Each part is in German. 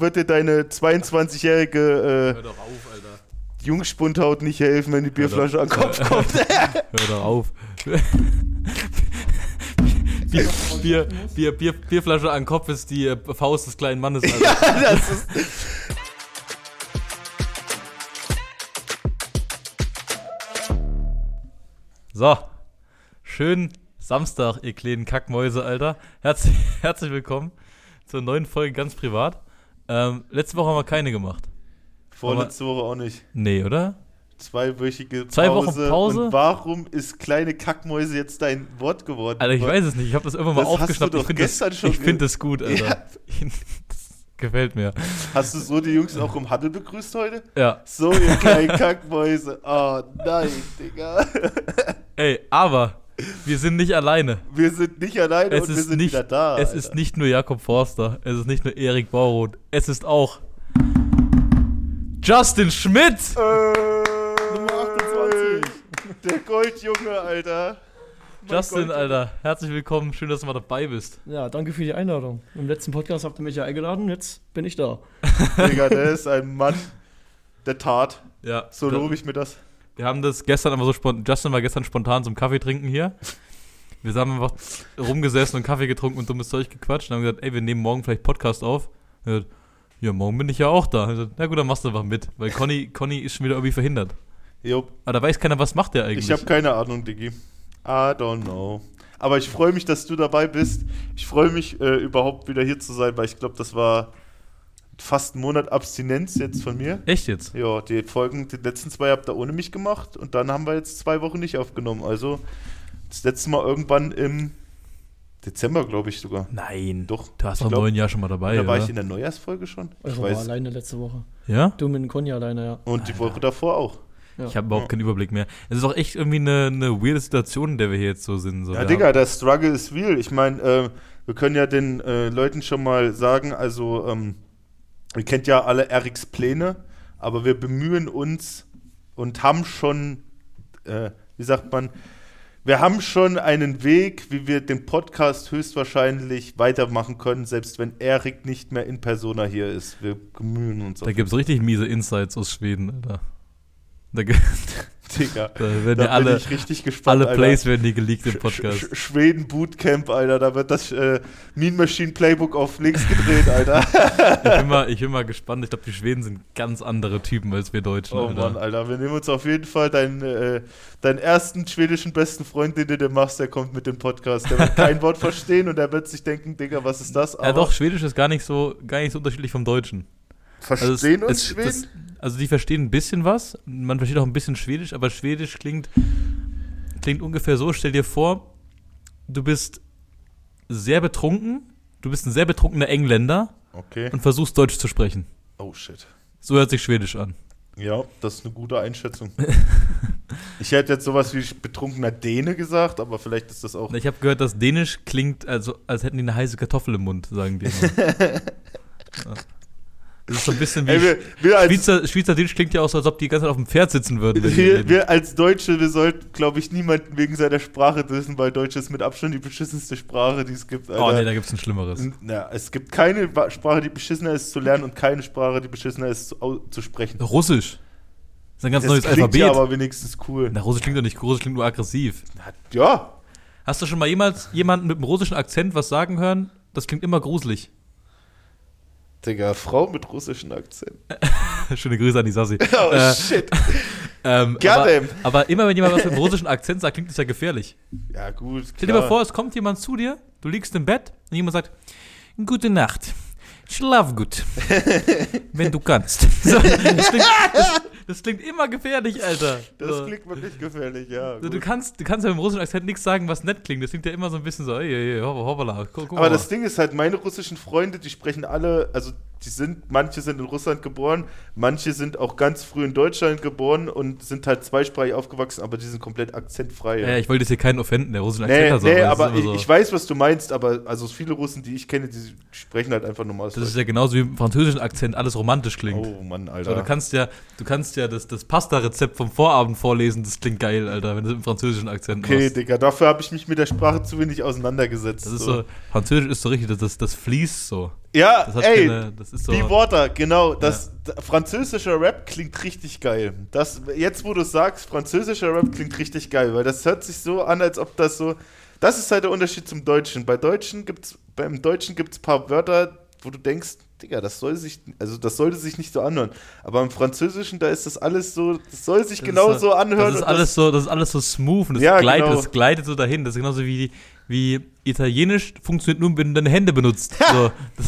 wird dir deine 22-jährige Hör doch auf, Alter. äh, Jungspundhaut nicht helfen, wenn die Bierflasche an den Kopf kommt. Hör doch auf. Bier, Bier, Bier, Bier, Bierflasche an den Kopf ist die äh, Faust des kleinen Mannes, Alter. ja, das ist. So, schönen Samstag, ihr kleinen Kackmäuse, Alter. Herzlich, herzlich willkommen zur neuen Folge ganz privat. Ähm, letzte Woche haben wir keine gemacht. Vorletzte Woche auch nicht. Nee, oder? Zweiwöchige Pause. Zwei Wochen Pause? Und warum ist kleine Kackmäuse jetzt dein Wort geworden? Alter, ich weiß es nicht. Ich habe das irgendwann mal Das aufgeschnappt. doch Ich finde gestern das, schon ich find das gut, Alter. das gefällt mir. Hast du so die Jungs auch im Huddle begrüßt heute? Ja. So, ihr kleinen Kackmäuse. Oh nein, Digga. Ey, aber wir sind nicht alleine. Wir sind nicht alleine Es und wir ist sind nicht, wieder da. es Alter. ist nicht nur Jakob Forster, es ist nicht nur Erik Bauroth, es ist auch Justin Schmidt. Äh, Nummer 28. Der Goldjunge, Alter. Mein Justin, Goldjunge. Alter, herzlich willkommen, schön, dass du mal dabei bist. Ja, danke für die Einladung. Im letzten Podcast habt ihr mich ja eingeladen, jetzt bin ich da. Digga, der ist ein Mann der Tat. Ja, So wir, lobe ich mir das. Wir haben das gestern aber so spontan, Justin war gestern spontan zum Kaffee trinken hier. Wir haben einfach rumgesessen und Kaffee getrunken und dummes Zeug gequatscht und haben gesagt, ey, wir nehmen morgen vielleicht Podcast auf. Gesagt, ja, morgen bin ich ja auch da. Gesagt, Na gut, dann machst du einfach mit, weil Conny, Conny ist schon wieder irgendwie verhindert. Jo, Aber da weiß keiner, was macht der eigentlich. ich habe keine Ahnung, Diggi. I don't know. Aber ich freue mich, dass du dabei bist. Ich freue mich, äh, überhaupt wieder hier zu sein, weil ich glaube, das war fast ein Monat Abstinenz jetzt von mir. Echt jetzt? Ja, die Folgen, die letzten zwei habt ihr ohne mich gemacht und dann haben wir jetzt zwei Wochen nicht aufgenommen. Also das letzte Mal irgendwann im Dezember, glaube ich sogar. Nein. Doch, Du warst ich doch im glaub, neuen Jahr schon mal dabei, Da war oder? ich in der Neujahrsfolge schon. Ich Eure war weiß. alleine letzte Woche. ja? Du mit dem Conny alleine, ja. Und die Woche davor auch. ja. Ich habe überhaupt keinen Überblick mehr. Es ist auch echt irgendwie eine, eine weirde Situation, in der wir hier jetzt so sind. So, Ja, wir Digga, der Struggle ist real. Ich meine, äh, wir können ja den äh, Leuten schon mal sagen, also, ähm, ihr kennt ja alle Erics Pläne, aber wir bemühen uns und haben schon, äh, wie sagt man, wir haben schon einen Weg, wie wir den Podcast höchstwahrscheinlich weitermachen können, selbst wenn Erik nicht mehr in Persona hier ist. Wir bemühen uns. Da gibt es richtig miese Insights aus Schweden, Alter. Da, ge- Digga, da werden da alle, bin ich richtig gespannt. alle Alter. Plays werden hier geleakt im Sch- Podcast. Sch Schweden Bootcamp, Alter. Da wird das äh, Mean Machine Playbook auf links gedreht, Alter. Ich bin mal, ich bin mal gespannt. Ich glaube, die Schweden sind ganz andere Typen als wir Deutschen, oh Alter. Mann, Alter. Wir nehmen uns auf jeden Fall deinen, äh, deinen ersten schwedischen besten Freund, den du dir machst, der kommt mit dem Podcast. Der wird kein Wort verstehen und der wird sich denken, Digga, was ist das? ja, doch, Schwedisch ist gar nicht so, gar nicht so unterschiedlich vom Deutschen. Verstehen es- uns es- Schweden? das- also die verstehen ein bisschen was, man versteht auch ein bisschen Schwedisch, aber Schwedisch klingt, klingt ungefähr so, stell dir vor, du bist sehr betrunken, du bist ein sehr betrunkener Engländer okay. und versuchst Deutsch zu sprechen. Oh shit. So hört sich Schwedisch an. Ja, das ist eine gute Einschätzung. ich hätte jetzt sowas wie betrunkener Däne gesagt, aber vielleicht ist das auch. Ich habe gehört, dass Dänisch klingt, also als hätten die eine heiße Kartoffel im Mund, sagen die. immer. Das ist so ein bisschen wie Ey, wir, wir als Schweizer, Schweizerdeutsch klingt ja auch so, als ob die ganze Zeit auf dem Pferd sitzen würden. Wir, wir als Deutsche, wir sollten, glaube ich, niemanden wegen seiner Sprache dissen, weil Deutsch ist mit Abstand die beschissenste Sprache, die es gibt. oh Alter. nee, da gibt's ein Schlimmeres. N- ja, es gibt keine Sprache, die beschissener ist zu lernen und keine Sprache, die beschissener ist zu, zu sprechen. Russisch. Das ist ein ganz das neues klingt Alphabet. ja aber wenigstens cool. Na, Russisch klingt doch nicht, Russisch klingt nur aggressiv. Ja, Hast du schon mal jemals jemanden mit einem russischen Akzent was sagen hören? Das klingt immer gruselig. Digga, Frau mit russischem Akzent. Schöne Grüße an die Sassi. Oh Äh, shit. ähm, aber, aber immer wenn jemand was mit einem russischen Akzent sagt, klingt das ja gefährlich. Ja, gut. Stell dir mal vor, es kommt jemand zu dir, du liegst im Bett und jemand sagt, Gute Nacht, schlaf gut, wenn du kannst. So, das, klingt, das, das klingt immer gefährlich, Alter. Das so. klingt wirklich gefährlich, ja. So, du, kannst, du kannst ja im russischen Akzent nichts sagen, was nett klingt. Das klingt ja immer so ein bisschen so, ey, ey, ey, hoppala, guck, guck Aber mal. das Ding ist halt, meine russischen Freunde, die sprechen alle, also die sind, manche sind in Russland geboren, manche sind auch ganz früh in Deutschland geboren und sind halt zweisprachig aufgewachsen, aber die sind komplett akzentfrei. ja, ich wollte jetzt hier keinen offenden, der russischen Akzent Nee, hat. nee, aber immer ich, so. ich weiß, was du meinst, aber also viele Russen, die ich kenne, die sprechen halt einfach normal. Das ist ja genauso wie im französischen Akzent alles romantisch klingt. oh Mann, So, Alter. du kannst ja, du kannst ja das, das Pasta-Rezept vom Vorabend vorlesen, das klingt geil, Alter, wenn du es im französischen Akzent okay, machst. Digga, dafür habe ich mich mit der Sprache zu wenig auseinandergesetzt. Das ist so, Französisch ist so richtig, das, das fließt so. Ja, Das ey, keine- das ist so. Be Water, genau. Das d- französischer Rap klingt richtig geil. Das, jetzt, wo du sagst, französischer Rap klingt richtig geil, weil das hört sich so an, als ob das so. Das ist halt der Unterschied zum Deutschen. Bei Deutschen gibt's, beim Deutschen gibt es ein paar Wörter, wo du denkst, Digga, das soll sich, also das sollte sich nicht so anhören. Aber im Französischen, da ist das alles so, das soll sich Das genau ist, so anhören. Das ist alles so, das ist alles so smooth und das, Ja, gleitet, genau. das gleitet so dahin. Das ist genauso wie, wie Italienisch funktioniert nur, wenn du deine Hände benutzt. So, das,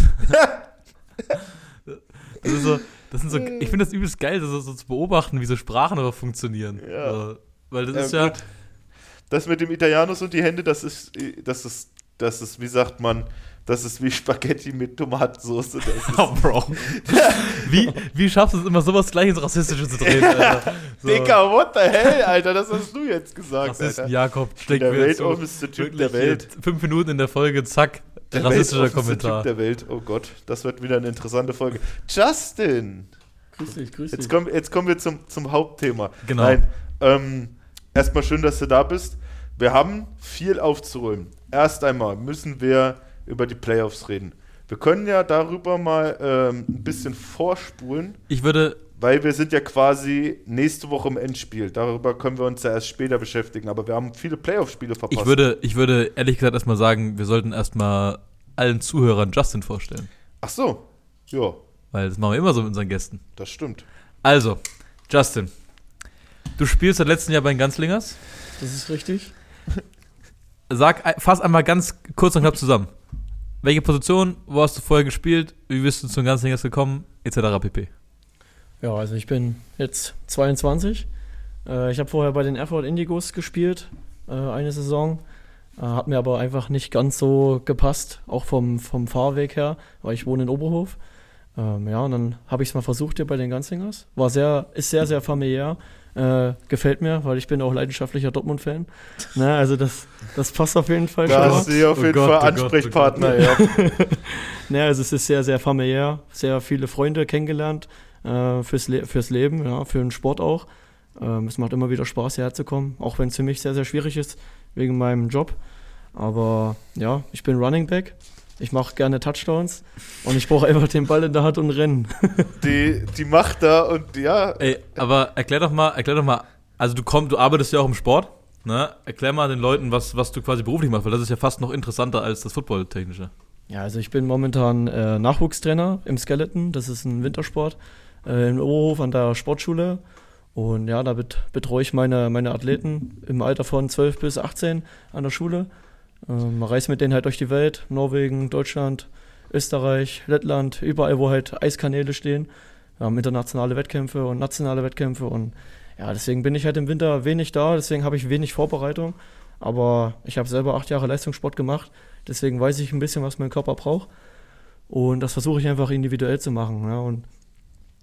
so, das sind so, ich finde das übelst geil, das so, so zu beobachten, wie so Sprachen aber funktionieren. Ja. So, weil das Ja, ist ja, gut. Das mit dem Italianus und die Hände, das ist, das ist, das ist, wie sagt man, das ist wie Spaghetti mit Tomatensauce. Das ist, oh, Bro. wie, wie schaffst du es immer, sowas gleich ins Rassistische zu drehen, Alter? So, Digga, what the hell, Alter, das hast du jetzt gesagt, Rassisten Alter. Jakob steckt Der mir weltoffenste Typ der Welt. Fünf Minuten in der Folge, zack, Der rassistischer Kommentar. Typ der Welt. Oh Gott, das wird wieder eine interessante Folge. Justin, Grüß dich, grüß dich. jetzt kommen, jetzt kommen wir zum, zum Hauptthema. Genau. Nein, ähm, erstmal schön, dass du da bist. Wir haben viel aufzuräumen. Erst einmal müssen wir über die Playoffs reden. Wir können ja darüber mal ähm, ein bisschen vorspulen, Ich würde weil wir sind ja quasi nächste Woche im Endspiel. Darüber können wir uns ja erst später beschäftigen. Aber wir haben viele Playoff-Spiele verpasst. Ich würde, ich würde ehrlich gesagt erstmal sagen, wir sollten erstmal allen Zuhörern Justin vorstellen. Ach so, ja, Weil das machen wir immer so mit unseren Gästen. das stimmt. Also, Justin, du spielst seit letztem Jahr bei den Ganzlingers. Das ist richtig. Sag, ein- fass einmal ganz kurz und knapp zusammen. Welche Position, wo hast du vorher gespielt, wie bist du zu den Ganzlingers gekommen, etc. pp. Ja, also ich bin jetzt 22. Äh, ich habe vorher bei den Erfurt Indigos gespielt, äh, eine Saison. Äh, hat mir aber einfach nicht ganz so gepasst, auch vom, vom Fahrweg her, weil ich wohne in Oberhof. Ähm, ja, und dann habe ich es mal versucht hier bei den Ganzlingers. War sehr, ist sehr, sehr familiär. Äh, gefällt mir, weil ich bin auch leidenschaftlicher Dortmund-Fan. Ne, also das, das passt auf jeden Fall Da schon hast du hier auf Oh jeden Gott, Fall oh Gott, oh Ansprechpartner, ja. Ne, also es ist sehr, sehr familiär, sehr viele Freunde kennengelernt äh, fürs, Le fürs Leben, ja, für den Sport auch. Ähm, es macht immer wieder Spaß, hierher zu kommen, auch wenn es für mich sehr, sehr schwierig ist, wegen meinem Job. Aber ja, ich bin Running Back, ich mache gerne Touchdowns und ich brauche einfach den Ball in der Hand und rennen. Die, die macht da und ja, Ey, aber erklär doch mal, erklär doch mal, also du kommst, du arbeitest ja auch im Sport, ne? Erklär mal den Leuten, was, was du quasi beruflich machst, weil das ist ja fast noch interessanter als das Football-Technische. Ja, also ich bin momentan äh, Nachwuchstrainer im Skeleton, das ist ein Wintersport, äh, in Oberhof an der Sportschule. Und ja, da bet betreue ich meine, meine Athleten im Alter von 12 bis 18 an der Schule. Ähm, reise mit denen halt durch die Welt, Norwegen, Deutschland, Österreich, Lettland, überall, wo halt Eiskanäle stehen. Wir haben internationale Wettkämpfe und nationale Wettkämpfe und ja, deswegen bin ich halt im Winter wenig da, deswegen habe ich wenig Vorbereitung. Aber ich habe selber acht Jahre Leistungssport gemacht, deswegen weiß ich ein bisschen, was mein Körper braucht. Und das versuche ich einfach individuell zu machen. Ja. Und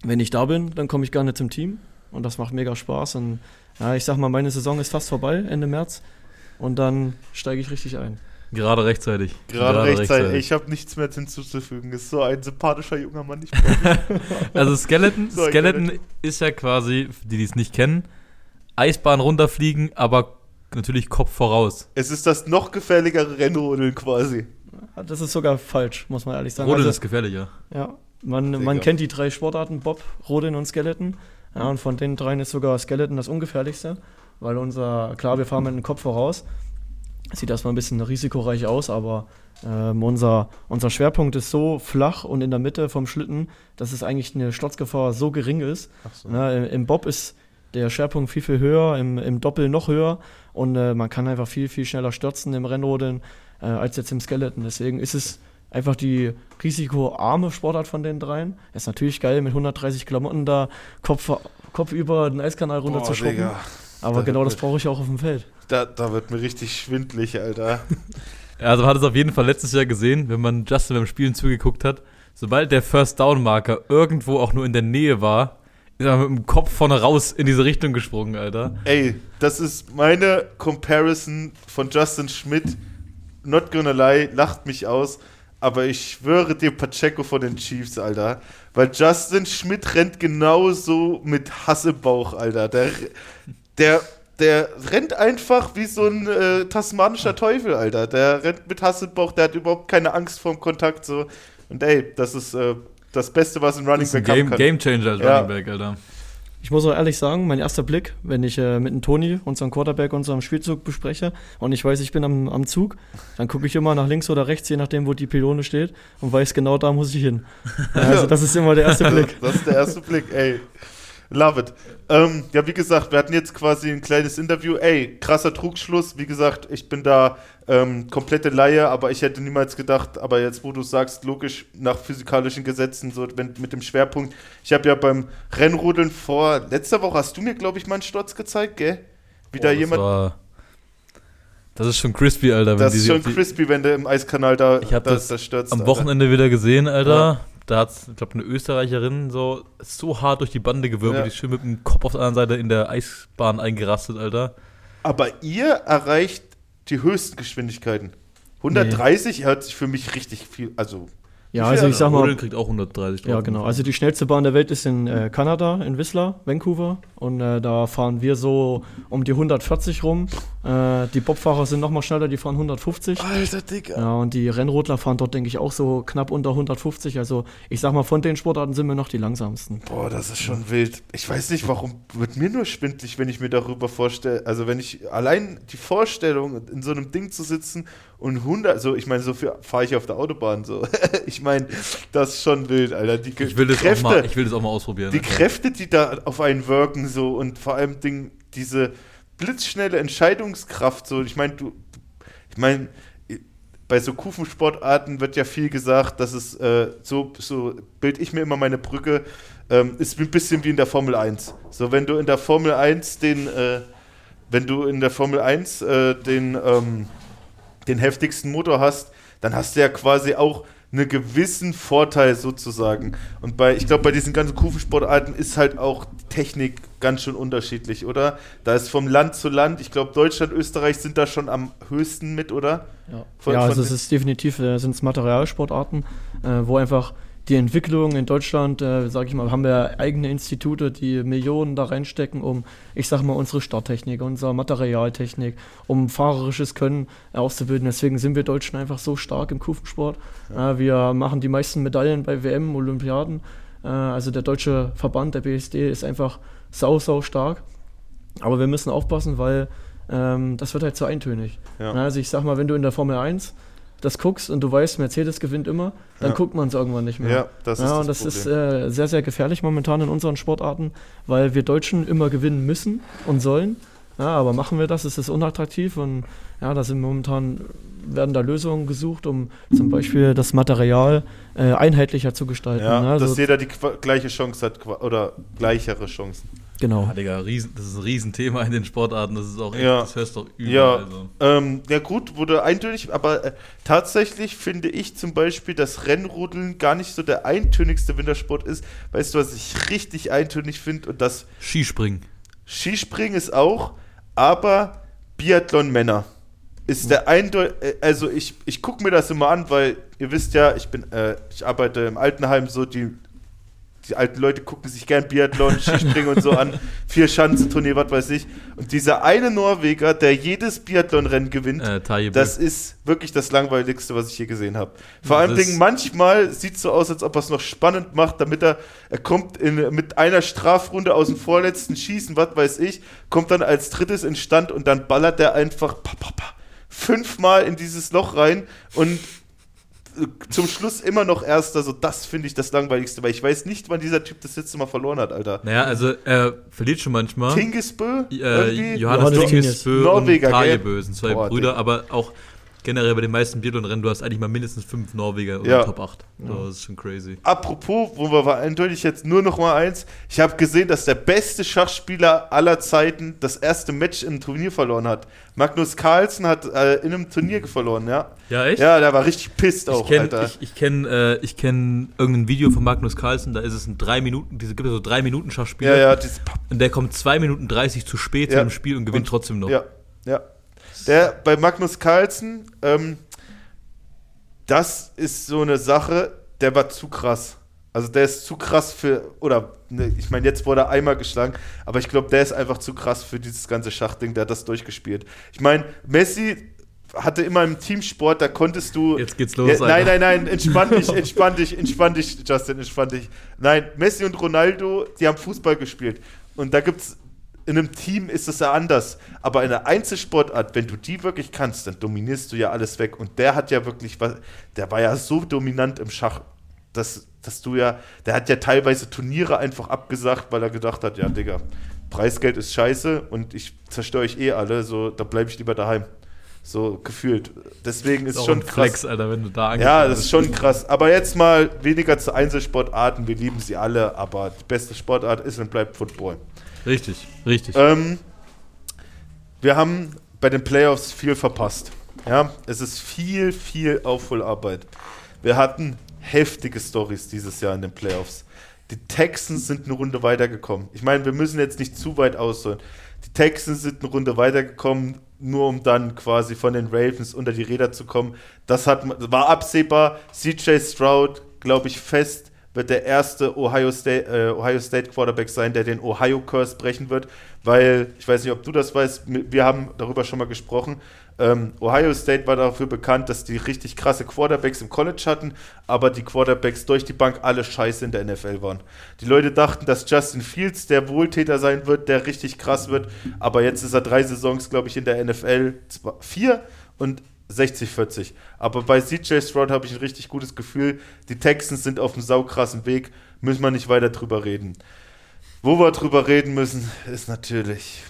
wenn ich da bin, dann komme ich gerne zum Team und das macht mega Spaß. Und ja, ich sag mal, meine Saison ist fast vorbei, Ende März. Und dann steige ich richtig ein. Gerade rechtzeitig. gerade rechtzeitig. Ich habe nichts mehr hinzuzufügen. Ist so ein sympathischer junger Mann. Ich Also Skeleton, So, Skeleton ist ja quasi, für die, die es nicht kennen, Eisbahn runterfliegen, aber natürlich Kopf voraus. es ist das noch gefährlichere Rennrodeln quasi. Das ist sogar falsch, muss man ehrlich sagen. Rodeln Also, ist gefährlicher. Ja, man, man kennt die drei Sportarten, Bob, Rodeln und Skeleton. Ja, und von den dreien ist sogar Skeleton das ungefährlichste, weil unser, klar, wir fahren mit dem Kopf voraus. Sieht erstmal ein bisschen risikoreich aus, aber ähm, unser, unser Schwerpunkt ist so flach und in der Mitte vom Schlitten, dass es eigentlich eine Sturzgefahr so gering ist. So. Ne, im, Bob ist der Schwerpunkt viel, viel höher, im, im Doppel noch höher und äh, man kann einfach viel, viel schneller stürzen im Rennrodeln äh, als jetzt im Skeleton. Deswegen ist es einfach die risikoarme Sportart von den dreien. Ist natürlich geil, mit 130 Klamotten da Kopf, Kopf über den Eiskanal runter zu schrubben. Digga. Aber Da genau das brauche ich auch auf dem Feld. Da, da wird mir richtig schwindlig, Alter. Also man hat es auf jeden Fall letztes Jahr gesehen, wenn man Justin beim Spielen zugeguckt hat. Sobald der First Down Marker irgendwo auch nur in der Nähe war, ist er mit dem Kopf vorne raus in diese Richtung gesprungen, Alter. Ey, das ist meine Comparison von Justin Schmidt. Not gonna lie, lacht mich aus. Aber ich schwöre dir Pacheco von den Chiefs, Alter. Weil Justin Schmidt rennt genauso mit Hassebauch, Alter. Der, der, der rennt einfach wie so ein äh, tasmanischer Teufel, Alter. Der rennt mit Hassebauch, der hat überhaupt keine Angst vorm Kontakt. So. Und ey, das ist äh, das Beste, was ein Running Das ist ein Back haben Game, kann. Game Changer als Ja. Running Back, Alter. Ich muss auch ehrlich sagen, mein erster Blick, wenn ich äh, mit dem Toni, unserem Quarterback, unserem Spielzug bespreche und ich weiß, ich bin am, am Zug, dann gucke ich immer nach links oder rechts, je nachdem, wo die Pylone steht und weiß genau, da muss ich hin. Also das ist immer der erste Blick. Das ist der erste Blick, ey. Love it. Ähm, ja, wie gesagt, wir hatten jetzt quasi ein kleines Interview. Ey, krasser Trugschluss. Wie gesagt, ich bin da ähm, komplette Laie, aber ich hätte niemals gedacht, aber jetzt, wo du sagst, logisch nach physikalischen Gesetzen, so wenn, mit dem Schwerpunkt. Ich habe ja beim Rennrodeln vor letzter Woche, hast du mir, glaube ich, mal einen Sturz gezeigt, gell? Wie da Boah, das jemand. war- Das ist schon crispy, Alter. Das ist schon die- crispy, wenn der im Eiskanal da, Ich hab da, das da stürzt. am Alter. Wochenende wieder gesehen, Alter. Da hat, ich glaube, eine Österreicherin so, so hart durch die Bande gewirbelt, Ja. die ist schön mit dem Kopf auf der anderen Seite in der Eisbahn eingerastet, Alter. Aber ihr erreicht die höchsten Geschwindigkeiten. 130 hört sich für mich richtig viel, also Ja, also ich sag mal, Rodeln kriegt auch 130 drauf. Ja, genau. Also die schnellste Bahn der Welt ist in äh, Kanada, in Whistler, Vancouver. Und äh, da fahren wir so um die 140 rum. Äh, die Bobfahrer sind noch mal schneller, die fahren 150. Alter Digga. Ja, und die Rennrodler fahren dort, denke ich, auch so knapp unter 150. Also ich sag mal, von den Sportarten sind wir noch die langsamsten. Boah, das ist schon wild. Ich weiß nicht, warum wird mir nur schwindlig, wenn ich mir darüber vorstelle. Also, wenn ich allein die Vorstellung, in so einem Ding zu sitzen und 100, so, ich meine, so viel fahre ich auf der Autobahn, so. ich meine, das ist schon wild, Alter. Die Ich will, das Kräfte, auch mal, ich will das auch mal ausprobieren. die Alter. Kräfte, die da auf einen wirken, so und vor allem Ding, diese blitzschnelle Entscheidungskraft, so. Ich meine, du, ich meine, bei so Kufensportarten wird ja viel gesagt, dass es äh, so, so bild ich mir immer meine Brücke, ähm, ist ein bisschen wie in der Formel 1. So, wenn du in der Formel 1 den, äh, wenn du in der Formel 1 äh, den, ähm, den heftigsten Motor hast, dann hast du ja quasi auch einen gewissen Vorteil sozusagen. Und bei, ich glaube, bei diesen ganzen Kufensportarten ist halt auch die Technik ganz schön unterschiedlich, oder? Da ist vom Land zu Land, ich glaube, Deutschland, Österreich sind da schon am höchsten mit, oder? Ja, Von- ja von also es ist definitiv, äh, sind es Materialsportarten, äh, wo einfach die Entwicklung in Deutschland, äh, sage ich mal, haben wir eigene Institute, die Millionen da reinstecken, um, ich sag mal, unsere Starttechnik, unsere Materialtechnik, um fahrerisches Können äh, auszubilden. Deswegen sind wir Deutschen einfach so stark im Kufensport. Äh, wir machen die meisten Medaillen bei WM, Olympiaden. Äh, also der deutsche Verband, der BSD, ist einfach sau, sau stark. Aber wir müssen aufpassen, weil ähm, das wird halt zu eintönig. Ja. Also ich sag mal, wenn du in der Formel 1 das guckst und du weißt, Mercedes gewinnt immer, dann Ja. guckt man es irgendwann nicht mehr. Ja, das ist ja, das und das Problem. ist äh, sehr, sehr gefährlich momentan in unseren Sportarten, weil wir Deutschen immer gewinnen müssen und sollen. Ja, aber machen wir das, ist es unattraktiv und ja, da sind momentan, werden da Lösungen gesucht, um zum Beispiel das Material äh, einheitlicher zu gestalten. Ja? Also, dass jeder die gleiche Chance hat oder gleichere Chancen. Genau. Ja, Digga, riesen, das ist ein Riesenthema in den Sportarten. Das ist auch echt, Ja. das hörst du doch überall. Ja, Also. ähm, ja gut, wurde eintönig, aber äh, tatsächlich finde ich zum Beispiel, dass Rennrodeln gar nicht so der eintönigste Wintersport ist. Weißt du, was ich richtig eintönig finde? Und das Skispringen. Skispringen ist auch, aber Biathlon Männer ist der eindeutig, also ich, ich gucke mir das immer an, weil ihr wisst ja, ich bin, äh, ich arbeite im Altenheim, so die, die alten Leute gucken sich gern Biathlon, Skispringen und so an, vier Schanzenturnier, was weiß ich. Und dieser eine Norweger, der jedes Biathlonrennen gewinnt, Äh, das ist wirklich das langweiligste, was ich je gesehen habe. Vor allem Das- Dingen, manchmal sieht es so aus, als ob er es noch spannend macht, damit er, er kommt in, mit einer Strafrunde aus dem vorletzten Schießen, was weiß ich, kommt dann als drittes in Stand und dann ballert er einfach pa, pa, pa, fünfmal in dieses Loch rein und zum Schluss immer noch Erster. So, das finde ich das langweiligste, weil ich weiß nicht, wann dieser Typ das letzte Mal verloren hat, Alter. Naja, also er verliert schon manchmal. Tingesbö? Äh? Johannes Johannes Tingesbö und Norweger, gell? Tajebö sind zwei Boah, Brüder, Digga. aber auch generell bei den meisten Biathlon-Rennen, du hast eigentlich mal mindestens fünf Norweger oder Ja. Top 8. So, das ist schon crazy. Apropos, wo wir war eindeutig jetzt nur noch mal eins. Ich habe gesehen, dass der beste Schachspieler aller Zeiten das erste Match im Turnier verloren hat. Magnus Carlsen hat äh, in einem Turnier verloren, ja. Ja, echt? Ja, der war richtig pisst Ich auch, kenne Alter. ich, ich kenn, äh, ich kenn irgendein Video von Magnus Carlsen, da ist es ein 3 Minuten, diese gibt es so 3 Minuten Schachspiel. ja, ja, Und der kommt 2 Minuten 30 zu spät Ja. zu dem Spiel und gewinnt Und- trotzdem noch. ja, ja. Der bei Magnus Carlsen, ähm, das ist so eine Sache, der war zu krass. Also der ist zu krass für, oder ne, ich meine, jetzt wurde er einmal geschlagen, aber ich glaube, der ist einfach zu krass für dieses ganze Schachding, der hat das durchgespielt. Ich meine, Messi hatte immer im Teamsport, da konntest du. Jetzt geht's los, Ja, nein, nein, nein, entspann dich, entspann dich, entspann dich, Justin, entspann dich. Nein, Messi und Ronaldo, die haben Fußball gespielt. Und da gibt's. In einem Team ist es ja anders. Aber in einer Einzelsportart, wenn du die wirklich kannst, dann dominierst du ja alles weg. Und der hat ja wirklich was. Der war ja so dominant im Schach, dass, dass du ja. Der hat ja teilweise Turniere einfach abgesagt, weil er gedacht hat: Ja, Digga, Preisgeld ist scheiße und ich zerstöre euch eh alle. So, da bleibe ich lieber daheim. So gefühlt. Deswegen ist Ist schon krass. Flex, Alter, wenn du da Ja, das ist schon krass. Aber jetzt mal weniger zu Einzelsportarten. Wir lieben sie alle, aber die beste Sportart ist und bleibt Football. Richtig, richtig. Ähm, wir haben bei den Playoffs viel verpasst. Ja, es ist viel, viel Aufholarbeit. Wir hatten heftige Stories dieses Jahr in den Playoffs. Die Texans sind eine Runde weitergekommen. Ich meine, wir müssen jetzt nicht zu weit ausholen. Die Texans sind eine Runde weitergekommen, nur um dann quasi von den Ravens unter die Räder zu kommen. Das hat, war absehbar. CJ Stroud, glaube ich, fest wird der erste Ohio State, äh, Ohio State Quarterback sein, der den Ohio Curse brechen wird, weil, ich weiß nicht, ob du das weißt, wir haben darüber schon mal gesprochen. Ähm, Ohio State war dafür bekannt, dass die richtig krasse Quarterbacks im College hatten, aber die Quarterbacks durch die Bank alle scheiße in der NFL waren. Die Leute dachten, dass Justin Fields der Wohltäter sein wird, der richtig krass wird, aber jetzt ist er drei Saisons, glaube ich, in der NFL, vier und 60-40. Aber bei CJ Stroud habe ich ein richtig gutes Gefühl. Die Texans sind auf einem saukrassen Weg. Müssen wir nicht weiter drüber reden. Wo wir drüber reden müssen, ist natürlich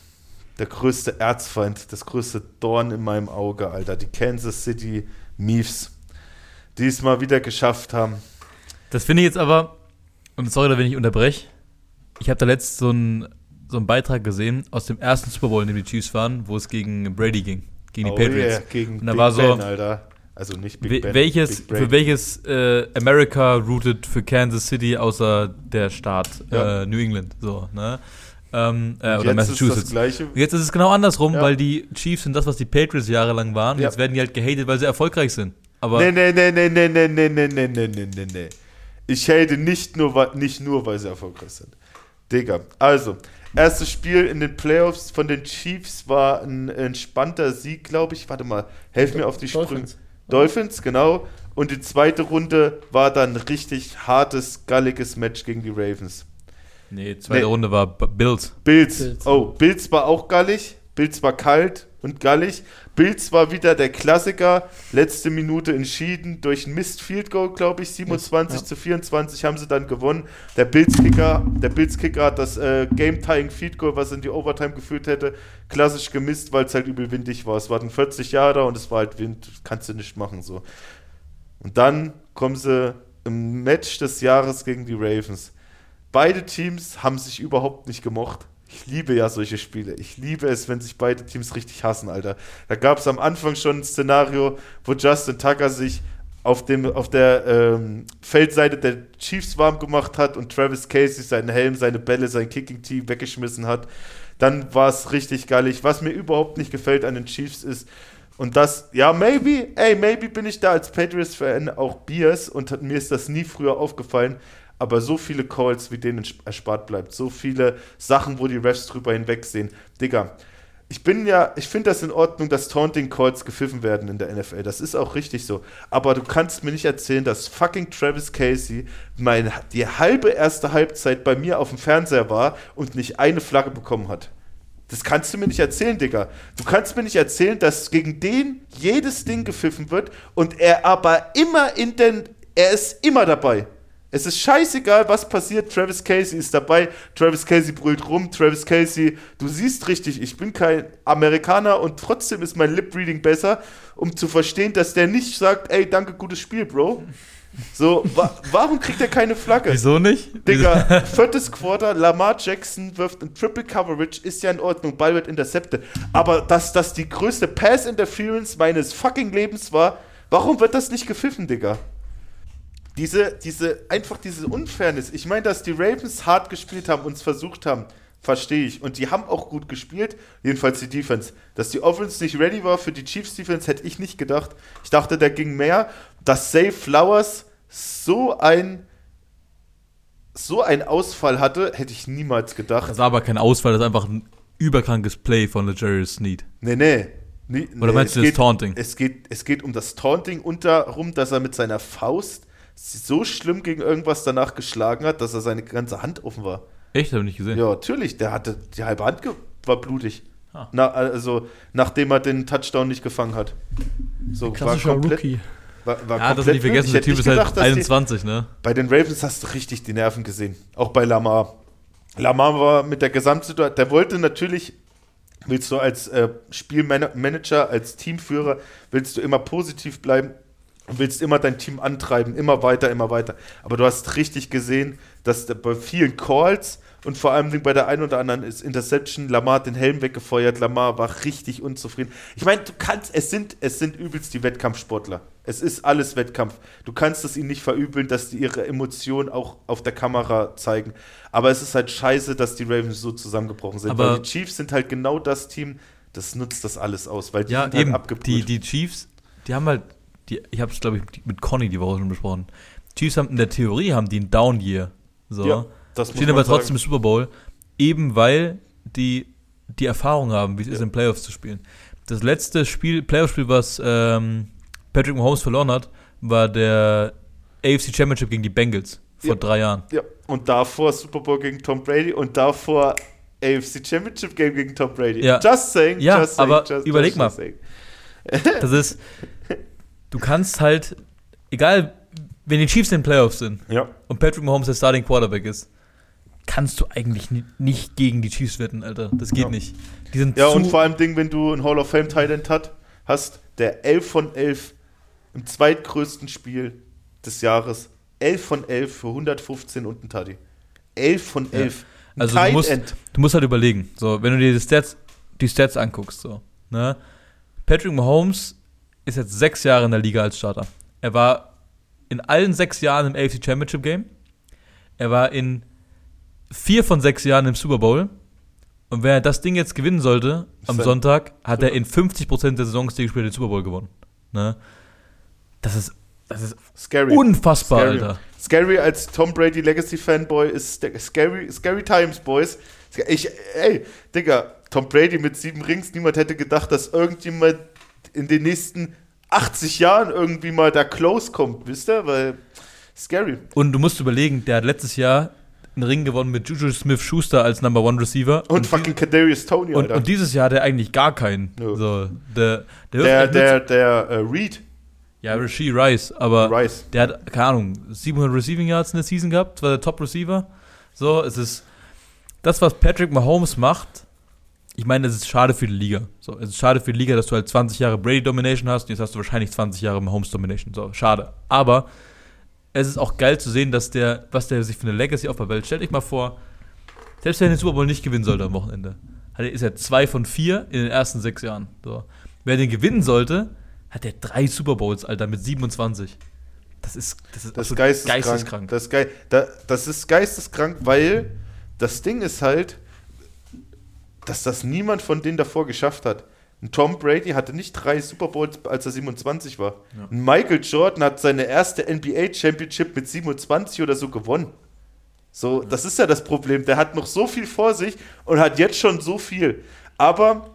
der größte Erzfeind, das größte Dorn in meinem Auge, Alter. Die Kansas City Miefs, die es mal wieder geschafft haben. Das finde ich jetzt aber, und sorry, wenn ich unterbreche, ich habe da letzt so einen so einen Beitrag gesehen aus dem ersten Super Bowl, in dem die Chiefs waren, wo es gegen Brady ging, gegen die Oh Patriots. yeah, gegen Und da Big war so- Ben, Alter. Also nicht Big Ben. welches, Big für welches äh, America rooted für Kansas City außer der Staat Ja. äh, New England, so, ne? Ähm, äh, oder ist Massachusetts. Jetzt ist es genau andersrum, Ja. weil die Chiefs sind das, was die Patriots jahrelang waren. Ja. Jetzt werden die halt gehatet, weil sie erfolgreich sind. Aber Nee, nee, nee, nee, nee, nee, nee, nee, nee, nee, nee, nee. Ich hate nicht nur, nicht nur, weil sie erfolgreich sind. Digga, also, erstes Spiel in den Playoffs von den Chiefs war ein entspannter Sieg, glaube ich. Warte mal, helf mir auf die Sprünge. Dolphins. Dolphins, genau. Und die zweite Runde war dann ein richtig hartes, galliges Match gegen die Ravens. nee, zweite Nee. Runde war B- Bills. Bills. Bills. Oh, Bills war auch gallig. Bills war kalt und gallig. Bills war wieder der Klassiker. Letzte Minute entschieden durch ein Mist Field Goal, glaube ich. 27 Ja. zu 24 haben sie dann gewonnen. Der Bills Kicker, der Bills Kicker hat das äh, Game Tying Field Goal, was in die Overtime geführt hätte, klassisch gemisst, weil es halt übel windig war. Es waren 40 Jahre und es war halt Wind. Kannst du nicht machen so. Und dann kommen sie im Match des Jahres gegen die Ravens. Beide Teams haben sich überhaupt nicht gemocht. Ich liebe ja solche Spiele. Ich liebe es, wenn sich beide Teams richtig hassen, Alter. Da gab es am Anfang schon ein Szenario, wo Justin Tucker sich auf, dem, auf der ähm, Feldseite der Chiefs warm gemacht hat und Travis Casey seinen Helm, seine Bälle, sein Kicking-Tee weggeschmissen hat. Dann war es richtig geilig. Was mir überhaupt nicht gefällt an den Chiefs ist, und das, ja, maybe, ey, maybe bin ich da als Patriots-Fan auch Bias und hat- mir ist das nie früher aufgefallen, aber so viele Calls, wie denen erspart bleibt, so viele Sachen, wo die Refs drüber hinwegsehen. Digga, ich bin ja, ich finde das in Ordnung, dass Taunting Calls gepfiffen werden in der NFL. Das ist auch richtig so. Aber du kannst mir nicht erzählen, dass fucking Travis Casey mein, die halbe erste Halbzeit bei mir auf dem Fernseher war und nicht eine Flagge bekommen hat. Das kannst du mir nicht erzählen, Digga. Du kannst mir nicht erzählen, dass gegen den jedes Ding gepfiffen wird und er aber immer in den. Er ist immer dabei. Es ist scheißegal, was passiert. Travis Casey ist dabei. Travis Casey brüllt rum. Travis Casey, du siehst richtig, ich bin kein Amerikaner und trotzdem ist mein Lip-Reading besser, um zu verstehen, dass der nicht sagt, ey, danke, gutes Spiel, Bro. So, wa warum kriegt er keine Flagge? Wieso nicht? Digga, viertes Quarter, Lamar Jackson wirft ein Triple Coverage, ist ja in Ordnung, Ball wird intercepted. Aber dass das die größte Pass-Interference meines fucking Lebens war, warum wird das nicht gepfiffen, Digga? Diese, diese, einfach diese Unfairness. Ich meine, dass die Ravens hart gespielt haben und es versucht haben, verstehe ich. Und die haben auch gut gespielt, jedenfalls die Defense. Dass die Offense nicht ready war für die Chiefs Defense, hätte ich nicht gedacht. Ich dachte, da ging mehr. Dass Safe Flowers so ein so ein Ausfall hatte, hätte ich niemals gedacht. Das war aber kein Ausfall, das ist einfach ein überkrankes Play von Legarius Sneed. Nee, nee. Nee, Oder meinst du das geht, Taunting? Es geht, es geht um das Taunting und darum, dass er mit seiner Faust so schlimm gegen irgendwas danach geschlagen hat, dass er seine ganze Hand offen war. Echt? Habe ich nicht gesehen. Ja, natürlich, der hatte die halbe Hand ge- war blutig. Ah. Na, also, nachdem er den Touchdown nicht gefangen hat. So, Klassischer Rookie. War, war Ja, das komplett nicht vergessen, der Ich Typ ist nicht halt gedacht, die- 21, ne? Bei den Ravens hast du richtig die Nerven gesehen. Auch bei Lamar. Lamar war mit der Gesamtsituation, der wollte natürlich, willst du als äh, Spielmanager, als Teamführer, willst du immer positiv bleiben und willst immer dein Team antreiben, immer weiter, immer weiter. Aber du hast richtig gesehen, dass bei vielen Calls und vor allem bei der einen oder anderen ist Interception, Lamar hat den Helm weggefeuert, Lamar war richtig unzufrieden. Ich meine, du kannst, es sind, es sind übelst die Wettkampfsportler. Es ist alles Wettkampf. Du kannst es ihnen nicht verübeln, dass die ihre Emotionen auch auf der Kamera zeigen. Aber es ist halt scheiße, dass die Ravens so zusammengebrochen sind. Aber- weil die Chiefs sind halt genau das Team, das nutzt das alles aus, weil die Ja, sind eben. halt abgebrüht. Die, die Chiefs, die haben halt, die, ich habe es, glaube ich, mit Conny die Woche schon besprochen. Chiefs haben in der Theorie haben die einen Down-Year. So. Ja, das Stehen aber trotzdem sagen. im Super Bowl, eben weil die die Erfahrung haben, wie es ist, in Playoffs zu spielen. Das letzte Spiel, Playoff-Spiel, was ähm, Patrick Mahomes verloren hat, war der AFC Championship gegen die Bengals vor Ja. drei Jahren. Ja, und davor Super Bowl gegen Tom Brady und davor AFC Championship Game gegen Tom Brady. Ja. Just saying, Ja, just saying, aber just, überleg just, mal. just saying. Das ist, du kannst halt, egal, wenn die Chiefs in den Playoffs sind Ja, und Patrick Mahomes der Starting Quarterback ist, kannst du eigentlich ni- nicht gegen die Chiefs wetten, Alter. Das geht Ja. nicht. Die sind ja und vor allem Ding, wenn du einen Hall of Fame Talent hat, hast, der 11 von 11 im zweitgrößten Spiel des Jahres, 11 von 11 für 115 und ein Taddy. 11 von Ja. 11. Ein Also du musst, du musst halt überlegen, so, wenn du dir die Stats, die Stats anguckst, so, ne? Patrick Mahomes ist jetzt sechs Jahre in der Liga als Starter. Er war in allen sechs Jahren im AFC Championship Game. Er war in vier von sechs Jahren im Super Bowl. Und wenn er das Ding jetzt gewinnen sollte, am Sonntag, hat er in 50% der Saisons, die gespielt den Super Bowl gewonnen. Ne? Das ist, das ist Scary. unfassbar, Scary. Alter. Scary als Tom Brady Legacy Fanboy ist st- scary, scary Times, Boys. Ich, ey, Digga, Tom Brady mit sieben Rings, niemand hätte gedacht, dass irgendjemand in den nächsten 80 Jahren irgendwie mal da close kommt, wisst ihr? Weil, scary. Und du musst überlegen, der hat letztes Jahr einen Ring gewonnen mit Juju Smith-Schuster als Number One Receiver. Und, fucking Kadarius Tony, und, und dieses Jahr hat er eigentlich gar keinen. Nö. So, der, der, der, der, der, äh, Reed, ja, Rasheed Rice, aber Rice. der hat, keine Ahnung, 700 Receiving Yards in der Season gehabt, war der Top-Receiver. So, es ist das, was Patrick Mahomes macht. Ich meine, es ist schade für die Liga. So, es ist schade für die Liga, dass du halt 20 Jahre Brady-Domination hast und jetzt hast du wahrscheinlich 20 Jahre Mahomes-Domination. So, schade. Aber es ist auch geil zu sehen, dass der, was der sich für eine Legacy aufbaut. Weil stell dich mal vor, selbst wenn er den Super Bowl nicht gewinnen sollte am Wochenende, ist er zwei von vier in den ersten sechs Jahren. So. Wer den gewinnen sollte, hat er drei Super Bowls, Alter, mit 27. Das ist, das ist, Das geisteskrank. geisteskrank. Das ist geisteskrank, weil das Ding ist halt, dass das niemand von denen davor geschafft hat. Ein Tom Brady hatte nicht drei Super Bowls, als er 27 war. Ja. Ein Michael Jordan hat seine erste NBA Championship mit 27 oder so gewonnen. So, das ist ja das Problem. Der hat noch so viel vor sich und hat jetzt schon so viel. Aber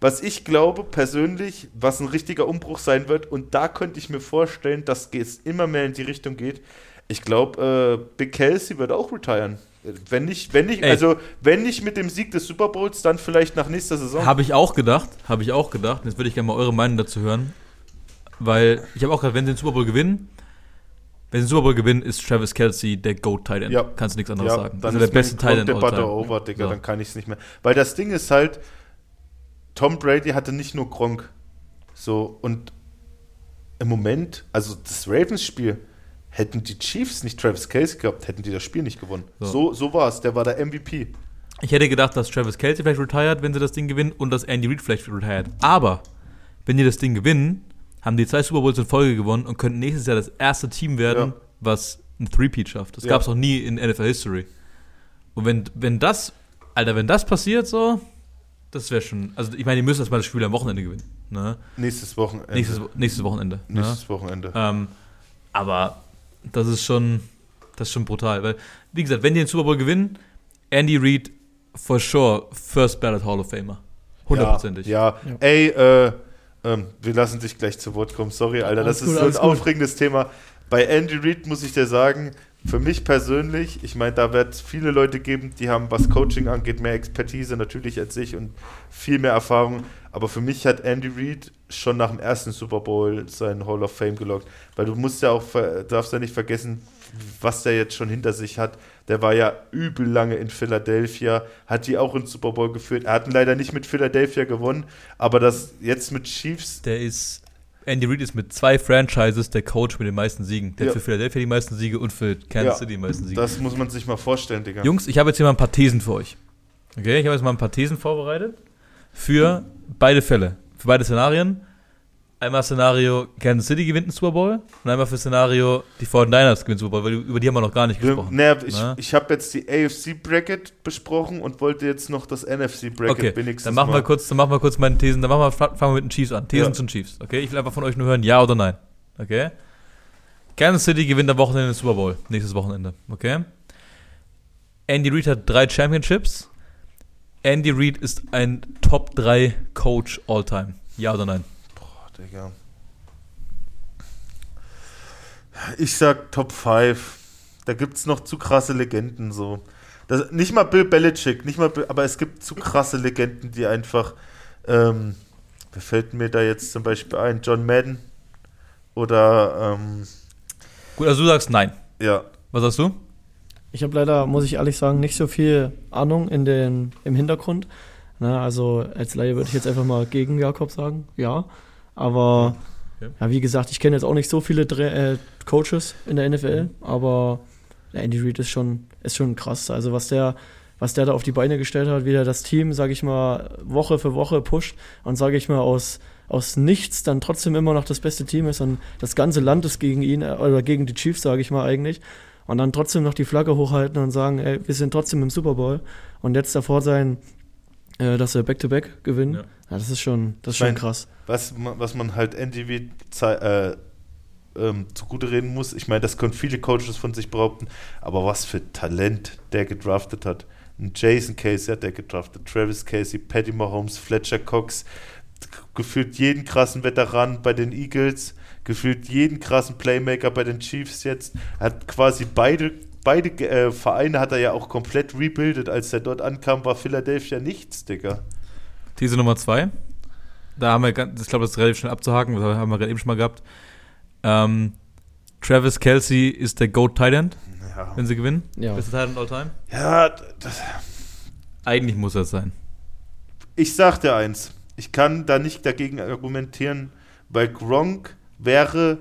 was ich glaube persönlich, was ein richtiger Umbruch sein wird, und da könnte ich mir vorstellen, dass es immer mehr in die Richtung geht. Ich glaube, äh, Big Kelsey wird auch retiren. Wenn nicht, wenn nicht, Ey. also wenn nicht mit dem Sieg des Super Bowls, dann vielleicht nach nächster Saison. Habe ich auch gedacht, habe ich auch gedacht. Jetzt würde ich gerne mal eure Meinung dazu hören. Weil ich habe auch gedacht, wenn sie den Super Bowl gewinnen, wenn sie den Super Bowl gewinnen, ist Travis Kelsey der GOAT Tight End. Ja. Kannst du nichts anderes ja, sagen. dann ist er ist der beste Tight End all Debatte time. over, Digga, So. dann kann ich es nicht mehr. Weil das Ding ist halt, Tom Brady hatte nicht nur Gronk. So, und im Moment, also das Ravens-Spiel, hätten die Chiefs nicht Travis Kelsey gehabt, hätten die das Spiel nicht gewonnen. So. So, so war es, der war der MVP. Ich hätte gedacht, dass Travis Kelsey vielleicht retired, wenn sie das Ding gewinnen, und dass Andy Reid vielleicht retired. Aber, wenn die das Ding gewinnen, haben die zwei Super Bowls in Folge gewonnen und könnten nächstes Jahr das erste Team werden, Ja. was ein Three-Peat schafft. Das Ja. gab es noch nie in NFL-History. Und wenn, wenn das, Alter, wenn das passiert so, das wäre schon, also ich meine, die müssen erstmal das Spiel am Wochenende gewinnen. Ne? Nächstes Wochenende. Nächstes, nächstes Wochenende. Ne? Nächstes Wochenende. Ähm, aber das ist schon, das ist schon brutal. Weil, wie gesagt, wenn die den Super Bowl gewinnen, Andy Reid for sure First Ballot Hall of Famer. Hundertprozentig. Ja, ja. Ja. ey, äh, ähm, wir lassen dich gleich zu Wort kommen. Sorry, Alter, Alles das gut, ist so ein alles gut. aufregendes Thema. Bei Andy Reid muss ich dir sagen, für mich persönlich, ich meine, da wird es viele Leute geben, die haben, was Coaching angeht, mehr Expertise natürlich als ich und viel mehr Erfahrung. Aber für mich hat Andy Reid schon nach dem ersten Super Bowl seinen Hall of Fame gelockt. Weil du musst ja auch, darfst ja nicht vergessen, was der jetzt schon hinter sich hat. Der war ja übel lange in Philadelphia, hat die auch ins Super Bowl geführt. Er hat leider nicht mit Philadelphia gewonnen, aber das jetzt mit Chiefs, Der ist. Andy Reid ist mit zwei Franchises der Coach mit den meisten Siegen. Der Ja. hat für Philadelphia die meisten Siege und für Kansas Ja, City die meisten Siege. das muss man sich mal vorstellen, Digga. Jungs, ich habe jetzt hier mal ein paar Thesen für euch. Okay, ich habe jetzt mal ein paar Thesen vorbereitet. Für beide Fälle. Für beide Szenarien. Einmal Szenario, Kansas City gewinnt einen Super Bowl. Und einmal für Szenario, die 49ers gewinnen Super Bowl, weil über die haben wir noch gar nicht gesprochen. Naja, ich, ich habe jetzt die AFC-Bracket besprochen und wollte jetzt noch das NFC-Bracket Okay, wenigstens dann machen, mal. wir kurz, dann machen wir kurz meine Thesen. Dann machen wir, fangen wir mit den Chiefs an. Thesen Ja. zu den Chiefs. Okay, ich will einfach von euch nur hören, ja oder nein. Okay. Kansas City gewinnt am Wochenende den Super Bowl. Nächstes Wochenende. Okay. Andy Reid hat drei Championships. Andy Reid ist ein Top 3 Coach all time. Ja oder nein? Boah, Digga. Ich sag Top 5. Da gibt es noch zu krasse Legenden so. Das, nicht mal Bill Belichick, nicht mal Bill, aber es gibt zu krasse Legenden, die einfach. Ähm, wer fällt mir da jetzt zum Beispiel ein? John Madden oder ähm, Gut, also du sagst nein. ja. Was sagst du? Ich habe leider, muss ich ehrlich sagen, nicht so viel Ahnung in den, im Hintergrund. Na, also als Laie würde ich jetzt einfach mal gegen Jakob sagen, ja. Aber Okay. ja, wie gesagt, ich kenne jetzt auch nicht so viele Dre äh, Coaches in der NFL, aber der Andy Reid ist schon, ist schon krass. Also was der, was der da auf die Beine gestellt hat, wie der das Team, sage ich mal, Woche für Woche pusht und sage ich mal aus, aus nichts dann trotzdem immer noch das beste Team ist und das ganze Land ist gegen ihn äh, oder gegen die Chiefs, sage ich mal eigentlich. Und dann trotzdem noch die Flagge hochhalten und sagen, ey, wir sind trotzdem im Super Bowl und jetzt davor sein, äh, dass wir Back-to-Back gewinnen. Ja. Ja. das ist schon, das ist schon mein, krass. was, man- was man halt zei- äh, ähm, zugute reden muss, ich meine, das können viele Coaches von sich behaupten, aber was für Talent der gedraftet hat. Ein Jason Casey hat der gedraftet, Travis Casey, Patty Mahomes, Fletcher Cox, gefühlt jeden krassen Veteran bei den Eagles, gefühlt jeden krassen Playmaker bei den Chiefs jetzt, hat quasi beide Beide äh, Vereine hat er ja auch komplett rebuildet. Als er dort ankam, war Philadelphia nichts, Digga. These Nummer zwei. Da haben wir, ganz- ich glaube, das ist relativ schnell abzuhaken, das haben wir gerade eben schon mal gehabt. Ähm, Travis Kelsey ist der GOAT Tight End, Ja, wenn sie gewinnen. Ja. Beste Tight End all time? ja das, Eigentlich muss er es sein. Ich sag dir eins, ich kann da nicht dagegen argumentieren, weil Gronk wäre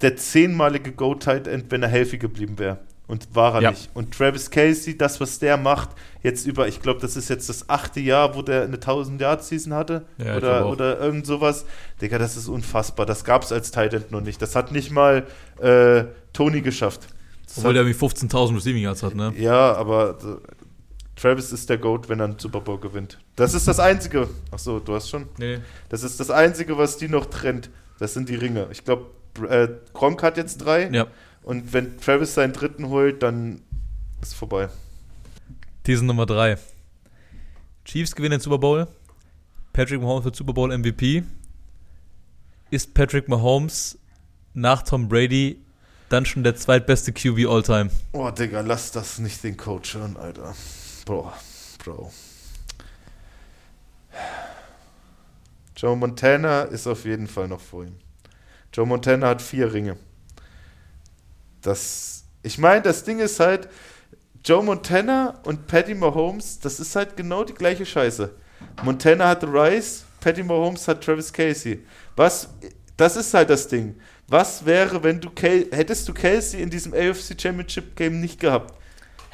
der zehnmalige Go-Tight End, wenn er healthy geblieben wäre. Und war er Ja. nicht. Und Travis Casey, das, was der macht, jetzt über, ich glaube, das ist jetzt das achte Jahr, wo der eine 1000-Yard-Season hatte. Ja, oder, oder irgend sowas. Digga, das ist unfassbar. Das gab es als Tight End noch nicht. Das hat nicht mal äh, Tony geschafft. Das Obwohl hat, der irgendwie 15.000 Receiving Yards hat, ne? ja, aber äh, Travis ist der Goat, wenn er einen Super Bowl gewinnt. Das ist das Einzige. Achso, du hast schon. Nee. Das ist das Einzige, was die noch trennt. Das sind die Ringe. Ich glaube, äh, Gronk hat jetzt drei. Ja. Und wenn Travis seinen dritten holt, dann ist vorbei. These Nummer drei. Chiefs gewinnen den Super Bowl. Patrick Mahomes wird Super Bowl MVP. Ist Patrick Mahomes nach Tom Brady dann schon der zweitbeste QB all time? Oh, Digga, lass das nicht den Coach hören, Alter. Bro, Bro. Joe Montana ist auf jeden Fall noch vor ihm. Joe Montana hat vier Ringe. Das, ich meine, das Ding ist halt, Joe Montana und Patty Mahomes, das ist halt genau die gleiche Scheiße. Montana hat Rice, Patty Mahomes hat Travis Casey. Was, das ist halt das Ding. Was wäre, wenn du, Kel hättest du Casey in diesem AFC Championship Game nicht gehabt?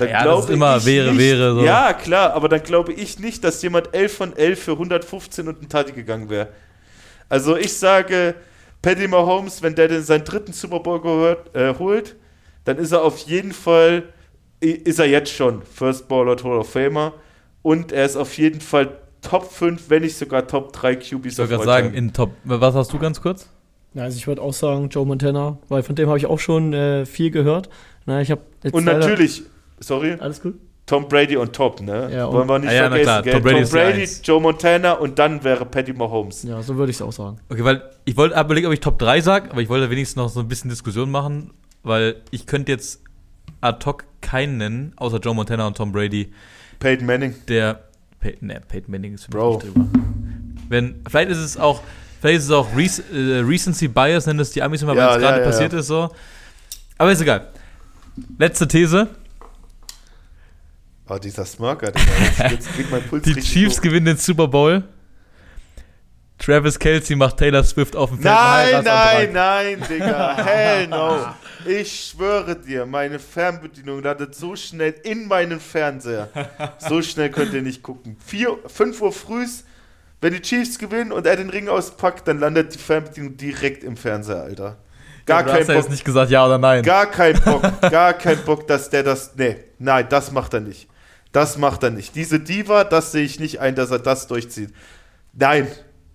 Dann Ja, das glaube ist immer wäre, nicht, wäre, so. Ja, klar, aber dann glaube ich nicht, dass jemand 11 von 11 für 115 und ein Tati gegangen wäre. Also ich sage, Patty Mahomes, wenn der denn seinen dritten Super Bowl gehört, äh, holt, dann ist er auf jeden Fall, ist er jetzt schon First Baller Hall of Famer und er ist auf jeden Fall Top 5, wenn nicht sogar Top 3 QBs Ich wollte gerade sagen, in Top. Was hast du ganz kurz? Ja, also ich würde auch sagen Joe Montana, weil von dem habe ich auch schon äh, viel gehört. Na, ich habe jetzt Und natürlich, sorry, Alles gut? Tom Brady on top, ne? Ja, und- Wollen wir nicht Ah ja, na vergessen? Tom Tom Brady Brady, die Eins. Joe Montana und dann wäre Patty Mahomes. Ja, so würde ich es auch sagen. Okay, weil ich wollte überlegen, ob ich Top 3 sage, aber ich wollte wenigstens noch so ein bisschen Diskussion machen, weil ich könnte jetzt ad hoc keinen nennen, außer Joe Montana und Tom Brady, Peyton Manning. der Pey ne, Peyton Manning ist für mich Bro. nicht drüber. Wenn, vielleicht ist es auch, vielleicht ist es auch Rec äh, Recency Bias, nennen es die Amis immer, Ja, weil es gerade ja, ja, passiert ja. ist so. Aber ist egal. Letzte These. Oh, dieser Smirker, Digga. Jetzt, jetzt geht mein Puls Die Chiefs hoch. gewinnen den Super Bowl. Travis Kelsey macht Taylor Swift auf dem Feld. Nein, nein, nein, Digga. Hell no. Ich schwöre dir, meine Fernbedienung landet so schnell in meinen Fernseher. So schnell könnt ihr nicht gucken. 5 Uhr frühs, wenn die Chiefs gewinnen und er den Ring auspackt, dann landet die Fernbedienung direkt im Fernseher, Alter. Gar du kein ja Bock. jetzt nicht gesagt ja oder nein. Gar kein Bock, gar kein Bock, dass der das. Nee, nein, das macht er nicht. Das macht er nicht. Diese Diva, das sehe ich nicht ein, dass er das durchzieht. Nein,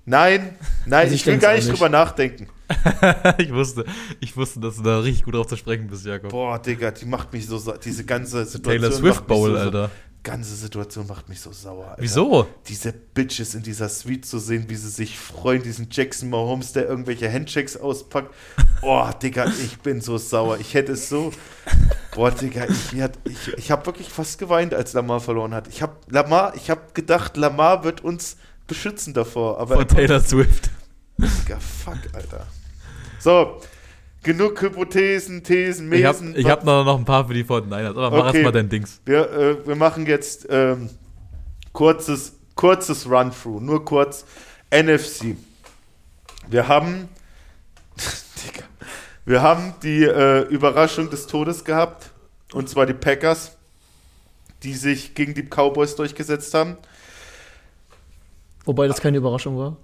nein, nein, Also ich, ich will gar nicht nicht. drüber nachdenken. ich wusste, ich wusste, dass du da richtig gut drauf zu sprechen bist, Jakob. Boah, Digga, die macht mich so. Diese ganze Situation. Taylor Swift macht mich Bowl, so, Alter. Ganze Situation macht mich so sauer. Alter. Wieso? Diese Bitches in dieser Suite zu sehen, wie sie sich freuen, diesen Jackson Mahomes, der irgendwelche Handshakes auspackt. Oh, Digga, ich bin so sauer. Ich hätte es so. Boah, Digga, ich, ich, ich habe wirklich fast geweint, als Lamar verloren hat. Ich habe Lamar, ich habe gedacht, Lamar wird uns beschützen davor. Aber Von Taylor Swift. Digga, fuck, Alter. So, genug Hypothesen, Thesen, Ich habe Mesen. ich hab noch, noch ein paar für die 49ers, aber mach Okay. erst mal dein Dings. Wir, äh, wir machen jetzt ähm, kurzes, kurzes Run-Through, nur kurz. NFC. Wir haben, wir haben die äh, Überraschung des Todes gehabt, und zwar die Packers, die sich gegen die Cowboys durchgesetzt haben. Wobei das keine Überraschung war.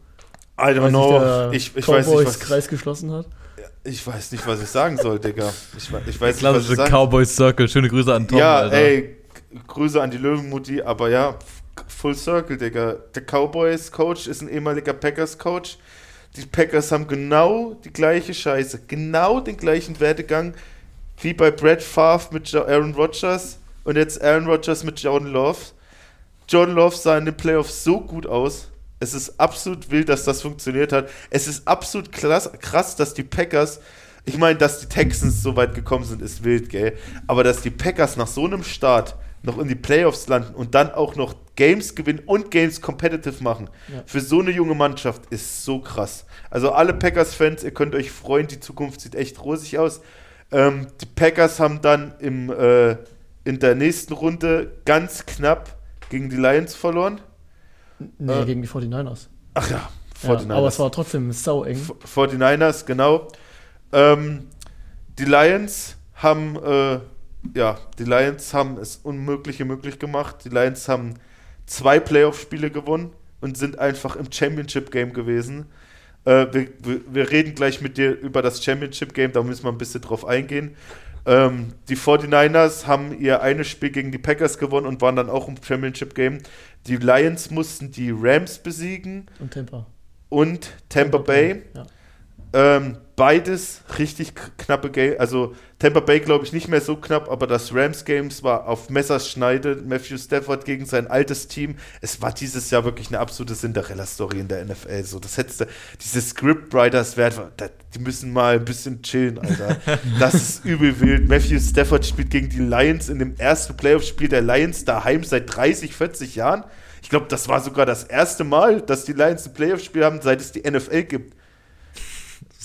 I don't know. der Ich, ich, weiß nicht, Cowboys was, Kreis geschlossen hat. Ich weiß nicht, was ich sagen soll, Digga. Ich, ich weiß nicht, was ich sagen Cowboys Circle. Schöne Grüße an Tom, ja, Alter. ey, Grüße an die Löwenmutti, aber ja, Full Circle, Digga. Der Cowboys-Coach ist ein ehemaliger Packers-Coach. Die Packers haben genau die gleiche Scheiße, genau den gleichen Werdegang wie bei Brett Favre mit Aaron Rodgers und jetzt Aaron Rodgers mit Jordan Love. Jordan Love sah in den Playoffs so gut aus. Es ist absolut wild, dass das funktioniert hat. Es ist absolut krass, krass dass die Packers, ich meine, dass die Texans so weit gekommen sind, ist wild, gell? Aber dass die Packers nach so einem Start noch in die Playoffs landen und dann auch noch Games gewinnen und Games competitive machen, Ja. für so eine junge Mannschaft ist so krass. Also alle Packers-Fans, ihr könnt euch freuen, die Zukunft sieht echt rosig aus. Ähm, die Packers haben dann im, äh, in der nächsten Runde ganz knapp gegen die Lions verloren. Nee, Äh, gegen die 49ers. Ach ja, Ja, 49ers. aber es war trotzdem sau eng. F- 49ers, genau. Ähm, die Lions haben, äh, ja, die Lions haben es Unmögliche möglich gemacht. Die Lions haben zwei Playoff-Spiele gewonnen und sind einfach im Championship-Game gewesen. Äh, wir, wir, wir reden gleich mit dir über das Championship-Game, da müssen wir ein bisschen drauf eingehen. Ähm, die 49ers haben ihr eines Spiel gegen die Packers gewonnen und waren dann auch im Championship-Game. Die Lions mussten die Rams besiegen Und Tampa. und Tampa Bay. Ja. Ähm, beides richtig knappe Game. Also Tampa Bay, glaube ich, nicht mehr so knapp, aber das Rams Games war auf Messerschneide. Matthew Stafford gegen sein altes Team. Es war dieses Jahr wirklich eine absolute Cinderella-Story in der NFL. So, das hättest du, diese Scriptwriters, wer- da- die müssen mal ein bisschen chillen, Alter. Das ist übel wild. Matthew Stafford spielt gegen die Lions in dem ersten Playoff-Spiel der Lions daheim seit 30, 40 Jahren. Ich glaube, das war sogar das erste Mal, dass die Lions ein Playoff-Spiel haben, seit es die NFL gibt.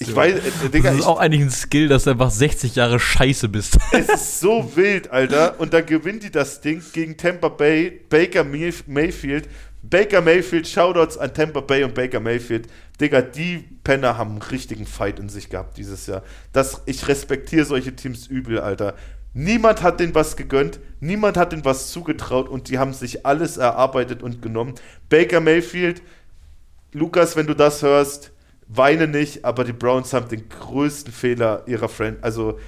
Ich weiß, äh, Digga, das ist auch eigentlich ein Skill, dass du einfach 60 Jahre scheiße bist. es ist so wild, Alter. Und dann gewinnt die das Ding gegen Tampa Bay, Baker Mayf- Mayfield. Baker Mayfield, Shoutouts an Tampa Bay und Baker Mayfield. Digga, die Penner haben einen richtigen Fight in sich gehabt dieses Jahr. Das, ich respektiere solche Teams übel, Alter. Niemand hat denen was gegönnt, niemand hat denen was zugetraut und die haben sich alles erarbeitet und genommen. Baker Mayfield, Lukas, wenn du das hörst, weine nicht, aber die Browns haben den größten Fehler ihrer Friend. Also,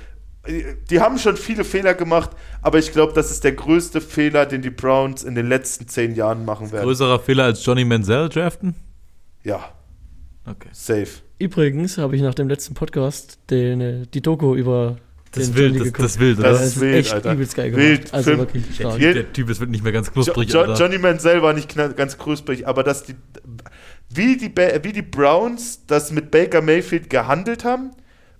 die haben schon viele Fehler gemacht, aber ich glaube, das ist der größte Fehler, den die Browns in den letzten zehn Jahren machen werden. Größerer Fehler als Johnny Manziel draften? Ja, Okay. safe. Übrigens habe ich nach dem letzten Podcast den, äh, die Doku über Das wild, das, das ist wild, Das oder? Das ist ist wild, echt Alter. übelst geil gemacht. Wild, also Film. wirklich stark. Hier- Der Typ ist wirklich nicht mehr ganz knusprig, Jo Alter. Johnny Manziel war nicht ganz knusprig, aber dass die, wie die, Ba- wie die Browns das mit Baker Mayfield gehandelt haben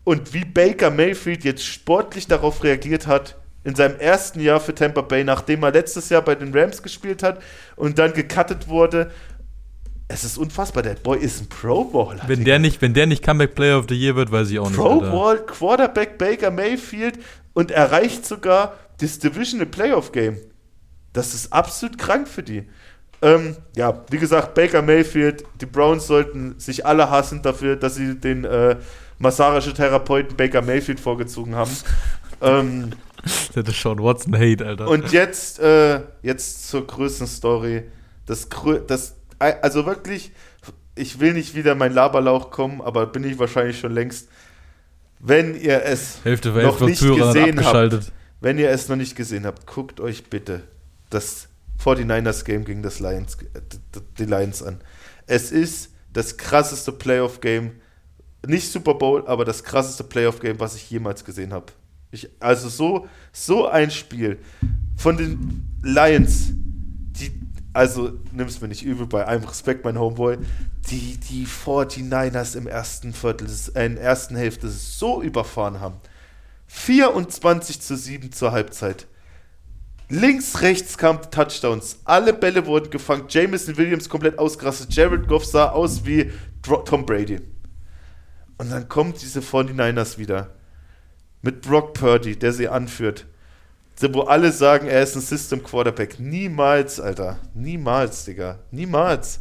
und wie Baker Mayfield jetzt sportlich darauf reagiert hat in seinem ersten Jahr für Tampa Bay, nachdem er letztes Jahr bei den Rams gespielt hat und dann gecuttet wurde. Es ist unfassbar, der Boy ist ein Pro Bowler. Wenn der nicht, wenn der nicht Comeback Player of the Year wird, weiß ich auch nicht. Pro. Bowl Quarterback Baker Mayfield und erreicht sogar das Divisional Playoff Game. Das ist absolut krank für die. Ähm, ja, wie gesagt, Baker Mayfield, die Browns sollten sich alle hassen dafür, dass sie den äh, massagischen Therapeuten Baker Mayfield vorgezogen haben. ähm, Das ist schon Watson Hate, Alter. und jetzt, äh, jetzt zur größten Story. Das, das, also wirklich, ich will nicht wieder mein Laberlauch kommen, aber bin ich wahrscheinlich schon längst. Wenn ihr es Hälfte noch nicht hat gesehen habt, wenn ihr es noch nicht gesehen habt, guckt euch bitte das 49ers Game gegen das Lions, äh, die Lions an. Es ist das krasseste Playoff Game, nicht Super Bowl, aber das krasseste Playoff Game, was ich jemals gesehen habe. Also so, so ein Spiel von den Lions, die, also nimm's mir nicht übel, bei allem Respekt, mein Homeboy, die die 49ers im ersten Viertel, äh, in der ersten Hälfte so überfahren haben. 24 zu 7 zur Halbzeit. Links, rechts kamen Touchdowns. Alle Bälle wurden gefangen. Jameson Williams komplett ausgerastet. Jared Goff sah aus wie Tom Brady. Und dann kommt diese 49ers wieder. Mit Brock Purdy, der sie anführt. Wo alle sagen, er ist ein System Quarterback. Niemals, Alter. Niemals, Digga. Niemals.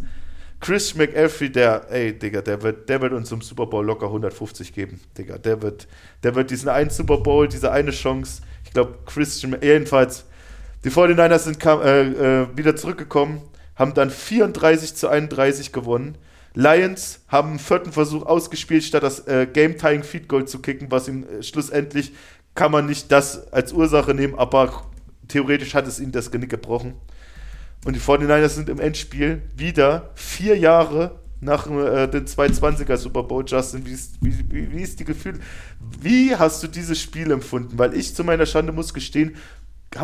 Chris McAfee, der, ey, Digga, der wird, der wird uns im Super Bowl locker 150 geben, Digga. Der wird, der wird diesen einen Super Bowl, diese eine Chance, ich glaube, Christian, jedenfalls, die 49ers sind kam, äh, äh, wieder zurückgekommen, haben dann 34 zu 31 gewonnen. Lions haben einen vierten Versuch ausgespielt, statt das äh, Game-Tying Feed Goal zu kicken, was ihm äh, schlussendlich kann man nicht das als Ursache nehmen, aber theoretisch hat es ihnen das Genick gebrochen. Und die 49ers sind im Endspiel wieder vier Jahre nach äh, dem 220er Super Bowl, Justin. Wie ist, wie, wie, wie ist die Gefühl? Wie hast du dieses Spiel empfunden? Weil ich zu meiner Schande muss gestehen,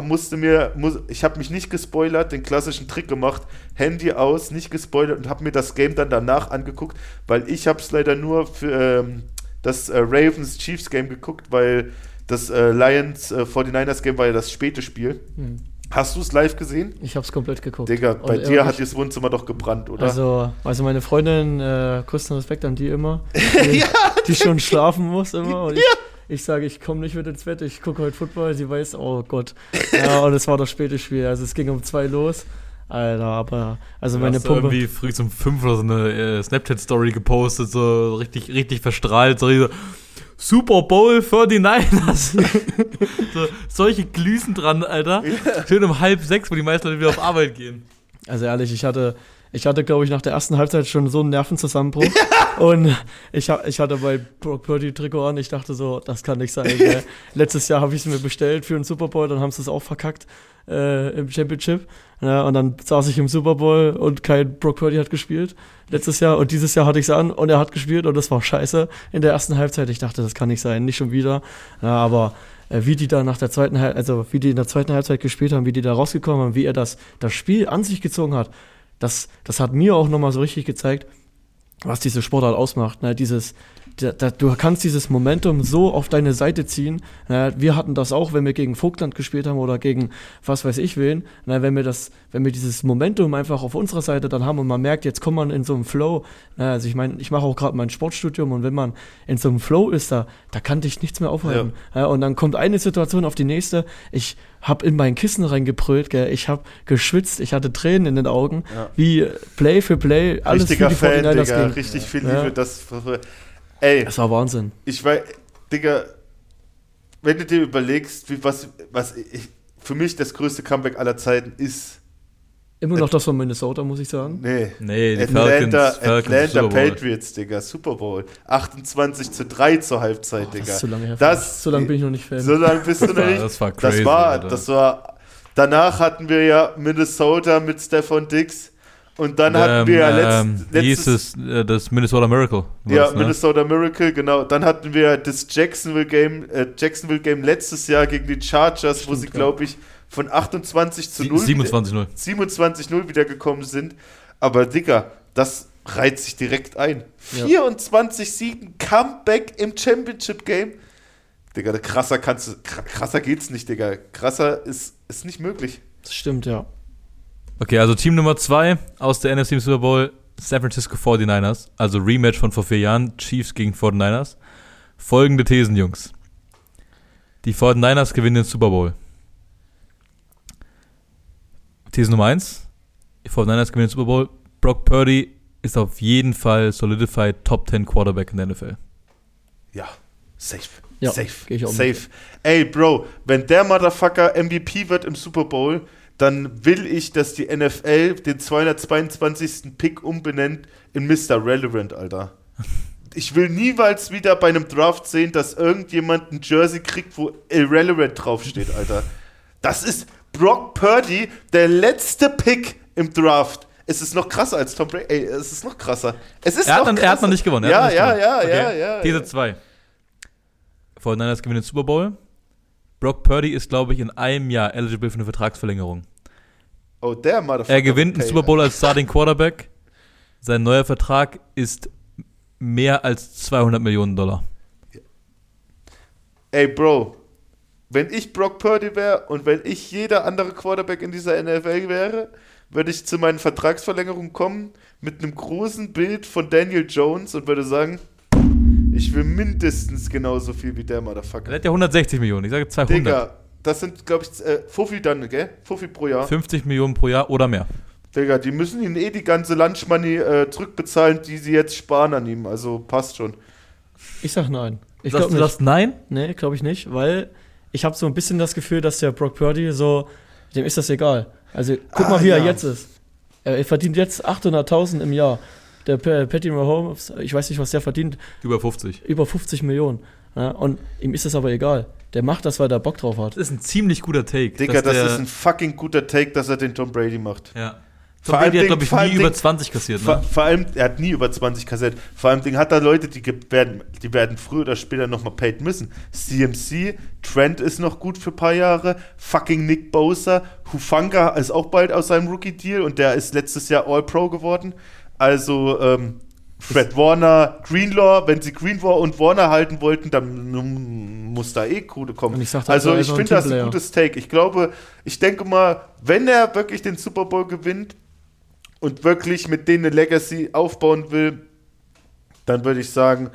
musste mir, muss, ich habe mich nicht gespoilert, den klassischen Trick gemacht, Handy aus, nicht gespoilert und habe mir das Game dann danach angeguckt, weil ich habe es leider nur für ähm, das äh, Ravens Chiefs Game geguckt, weil das äh, Lions äh, 49ers Game war ja das späte Spiel. Hm. Hast du es live gesehen? Ich hab's komplett geguckt. Digga, Und bei dir hat das Wohnzimmer doch gebrannt, oder? Also, also meine Freundin, äh, größten Respekt an die immer, die, die schon schlafen muss immer. Und ich, ich sage, ich komme nicht mit ins Bett, ich gucke heute Football. Sie weiß, oh Gott. Ja, und es war das späte Spiel. Also es ging um zwei los. Alter, aber also meine Pumpe. irgendwie früh zum 5 oder so eine äh, Snapchat-Story gepostet, so richtig, richtig verstrahlt, so, so Super Bowl 49ers. so, solche Glüsen dran, Alter. Schön um halb sechs, wo die meisten Leute wieder auf Arbeit gehen. Also ehrlich, ich hatte, ich hatte, glaube ich, nach der ersten Halbzeit schon so einen Nervenzusammenbruch. Und ich, ich hatte bei Brock Purdy Trikot an, ich dachte so, das kann nicht sein. Gell. Letztes Jahr habe ich es mir bestellt für einen Super Bowl, dann haben sie es auch verkackt äh, im Championship. Ja, und dann saß ich im Super Bowl und kein Brock Purdy hat gespielt letztes Jahr. Und dieses Jahr hatte ich es an und er hat gespielt und das war scheiße in der ersten Halbzeit. Ich dachte, das kann nicht sein, nicht schon wieder. Ja, aber äh, wie die da nach der zweiten Halbzeit, also wie die in der zweiten Halbzeit gespielt haben, wie die da rausgekommen haben, wie er das, das Spiel an sich gezogen hat, das, das hat mir auch nochmal so richtig gezeigt, was diese Sportart ausmacht. Ne? Dieses, da, da, du kannst dieses Momentum so auf deine Seite ziehen. Ne? Wir hatten das auch, wenn wir gegen Vogtland gespielt haben oder gegen was weiß ich wen. Ne? Wenn wir das, wenn wir dieses Momentum einfach auf unserer Seite dann haben und man merkt, jetzt kommt man in so einem Flow. Ne? Also ich meine, ich mache auch gerade mein Sportstudium und wenn man in so einem Flow ist, da, da kann dich nichts mehr aufhalten. Ja. und dann kommt eine Situation auf die nächste. Ich habe in mein Kissen reingebrüllt, gell? ich habe geschwitzt, ich hatte Tränen in den Augen, Ja. wie Play für Play alles Richtiger für die Fan, 49ers Digga. Richtig viel Ja. Liebe. Das, ey, Das war Wahnsinn. ich weiß, Digga, wenn du dir überlegst, wie, was, was ich, für mich das größte Comeback aller Zeiten ist, Immer noch das von Minnesota, muss ich sagen. nee, Nee, die Atlanta, Falcons, Falcons Atlanta. Patriots, Digga, Super Bowl. 28 zu 3 zur Halbzeit, Digga. Das ist zu lange her. Das- so lange bin ich noch nicht Fan. So lange bist du noch nicht. das war crazy, Das war, Alter. das war. Danach hatten wir ja Minnesota mit Stefan Dix Und dann hatten wir ja letzt, ähm, wie hieß letztes es, äh, das Minnesota Miracle. Ja, das, ne? Minnesota Miracle, genau. Dann hatten wir das Jacksonville Game, äh, Jacksonville Game letztes Jahr gegen die Chargers, wo Stimmt, sie, ja. glaube ich, von 28 zu Sie- 0 27-0. 27-0 wiedergekommen sind. Aber Digga, das reiht sich direkt ein. Ja. 24 Siegen, Comeback im Championship Game. Digga, krasser kannst du, kr- krasser geht's nicht, Digga. Krasser ist, ist nicht möglich. Das stimmt, ja. Okay, also Team Nummer 2 aus der NFC Super Bowl, San Francisco 49ers. Also Rematch von vor vier Jahren, Chiefs gegen 49ers. Folgende Thesen, Jungs. Die 49ers gewinnen den Super Bowl. These Nummer 1. Die 49ers gewinnen den Super Bowl. Brock Purdy ist auf jeden Fall solidified Top 10 Quarterback in der NFL. Ja, safe. Ja, safe. geh ich auch safe. mit. Ey, Bro, wenn der Motherfucker MVP wird im Super Bowl, dann will ich, dass die NFL den 222. Pick umbenennt in Mr. Relevant, Alter. Ich will niemals wieder bei einem Draft sehen, dass irgendjemand ein Jersey kriegt, wo Irrelevant draufsteht, Alter. Das ist Brock Purdy, der letzte Pick im Draft. Es ist noch krasser als Tom Brady. Ey, es ist noch krasser. Es ist Er hat, noch noch, er hat noch nicht gewonnen. Ja, nicht ja, gewonnen. ja, ja, Okay. ja. Ja. 2. 49ers gewinnen den Super Bowl. Brock Purdy ist, glaube ich, in einem Jahr eligible für eine Vertragsverlängerung. Oh, der Motherfucker. Er gewinnt den Super Bowl als Starting Quarterback. Sein neuer Vertrag ist mehr als 200 Millionen Dollar. Ey, Bro, wenn ich Brock Purdy wäre und wenn ich jeder andere Quarterback in dieser NFL wäre, würde ich zu meinen Vertragsverlängerungen kommen mit einem großen Bild von Daniel Jones und würde sagen, ich will mindestens genauso viel wie der Er Motherfucker. hat ja 160 Millionen. Ich sage 200. Digga, das sind, glaube ich, äh, Fuffi dann, gell? Fuffi pro Jahr. 50 Millionen pro Jahr oder mehr. Digga, die müssen ihnen eh die ganze Lunch Money äh, zurückbezahlen, die sie jetzt sparen an ihm. Also passt schon. Ich sag nein. Ich Sagst glaube du nicht. das nein? Nee, glaube ich nicht, weil ich habe so ein bisschen das Gefühl, dass der Brock Purdy so, dem ist das egal. Also guck Ah, mal, wie er ja. jetzt ist. Er verdient jetzt 800.000 im Jahr. Der Patty Mahomes, ich weiß nicht, was der verdient, Über 50. über 50 Millionen. Ja, und ihm ist das aber egal. Der macht das, weil er Bock drauf hat. Das ist ein ziemlich guter Take. Digga, das der- ist ein fucking guter Take, dass er den Tom Brady macht. Ja. Vor allem hat, glaube ich, vor nie über Ding- 20 kassiert. Vor, Ne? vor allem, er hat nie über 20 kassiert. Vor allem Ding hat da Leute, die werden, die werden früher oder später nochmal paid müssen. CMC, Trent ist noch gut für ein paar Jahre. Fucking Nick Bosa, Hufanga ist auch bald aus seinem Rookie-Deal und der ist letztes Jahr All-Pro geworden. Also, ähm, Fred Warner, Greenlaw, wenn sie Greenlaw und Warner halten wollten, dann muss da eh Kohle kommen. Ich also ist ich finde das ein gutes Take. Ich glaube, ich denke mal, wenn er wirklich den Super Bowl gewinnt und wirklich mit denen eine Legacy aufbauen will, dann würde ich sagen,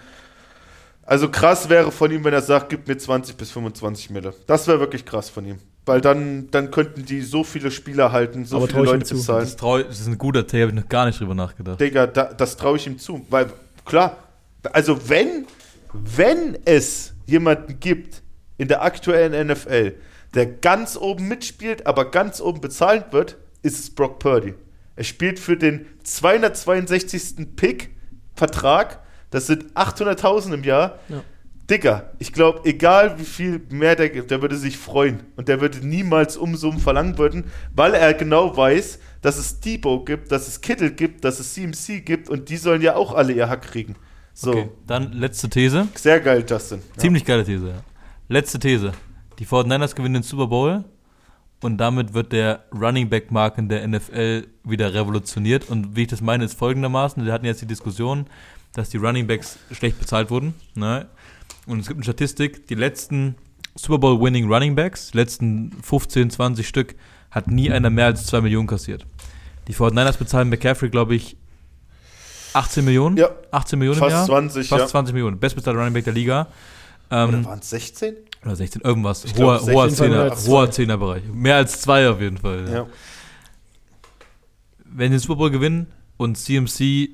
also krass wäre von ihm, wenn er sagt, gib mir 20 bis 25 Mille. Das wäre wirklich krass von ihm. Weil dann, dann könnten die so viele Spieler halten, so Aber viele Leute zu. bezahlen. Das, trau, das ist ein guter Take, habe ich noch gar nicht drüber nachgedacht. Digga, da, das traue ich ihm zu. Weil, klar, also wenn, wenn es jemanden gibt in der aktuellen NFL, der ganz oben mitspielt, aber ganz oben bezahlt wird, ist es Brock Purdy. Er spielt für den 262. Pick-Vertrag. Das sind 800.000 im Jahr. Ja. Digga, ich glaube, egal wie viel mehr der gibt, der würde sich freuen. Und der würde niemals Umsummen verlangen würden, weil er genau weiß, dass es Debo gibt, dass es Kittel gibt, dass es CMC gibt und die sollen ja auch alle ihr Hack kriegen. So, Okay, dann letzte These. sehr geil, Justin. Ja. Ziemlich geile These, ja. Letzte These. Die 49ers gewinnen den Super Bowl und damit wird der Running Back Markt in der NFL wieder revolutioniert. Und wie ich das meine, ist folgendermaßen: Wir hatten jetzt die Diskussion, dass die Running Backs schlecht bezahlt wurden. Ne? Und es gibt eine Statistik: die letzten Super Bowl Winning Running Backs, die letzten 15, 20 Stück, hat nie einer mehr als 2 Millionen kassiert. Die 49ers bezahlen McCaffrey, glaube ich, 18 Millionen. Ja. 18 Millionen im Fast Jahr. 20, Fast ja. 20 Millionen. Bestbezahlter Running Back der Liga. Ähm, Oder waren es 16? Oder 16, irgendwas. Ich Hoher, glaub, hoher, 16 mehr Zehner, als hoher. Zehnerbereich. Mehr als zwei auf jeden Fall. Ja. Ja. Wenn sie den Super Bowl gewinnen und CMC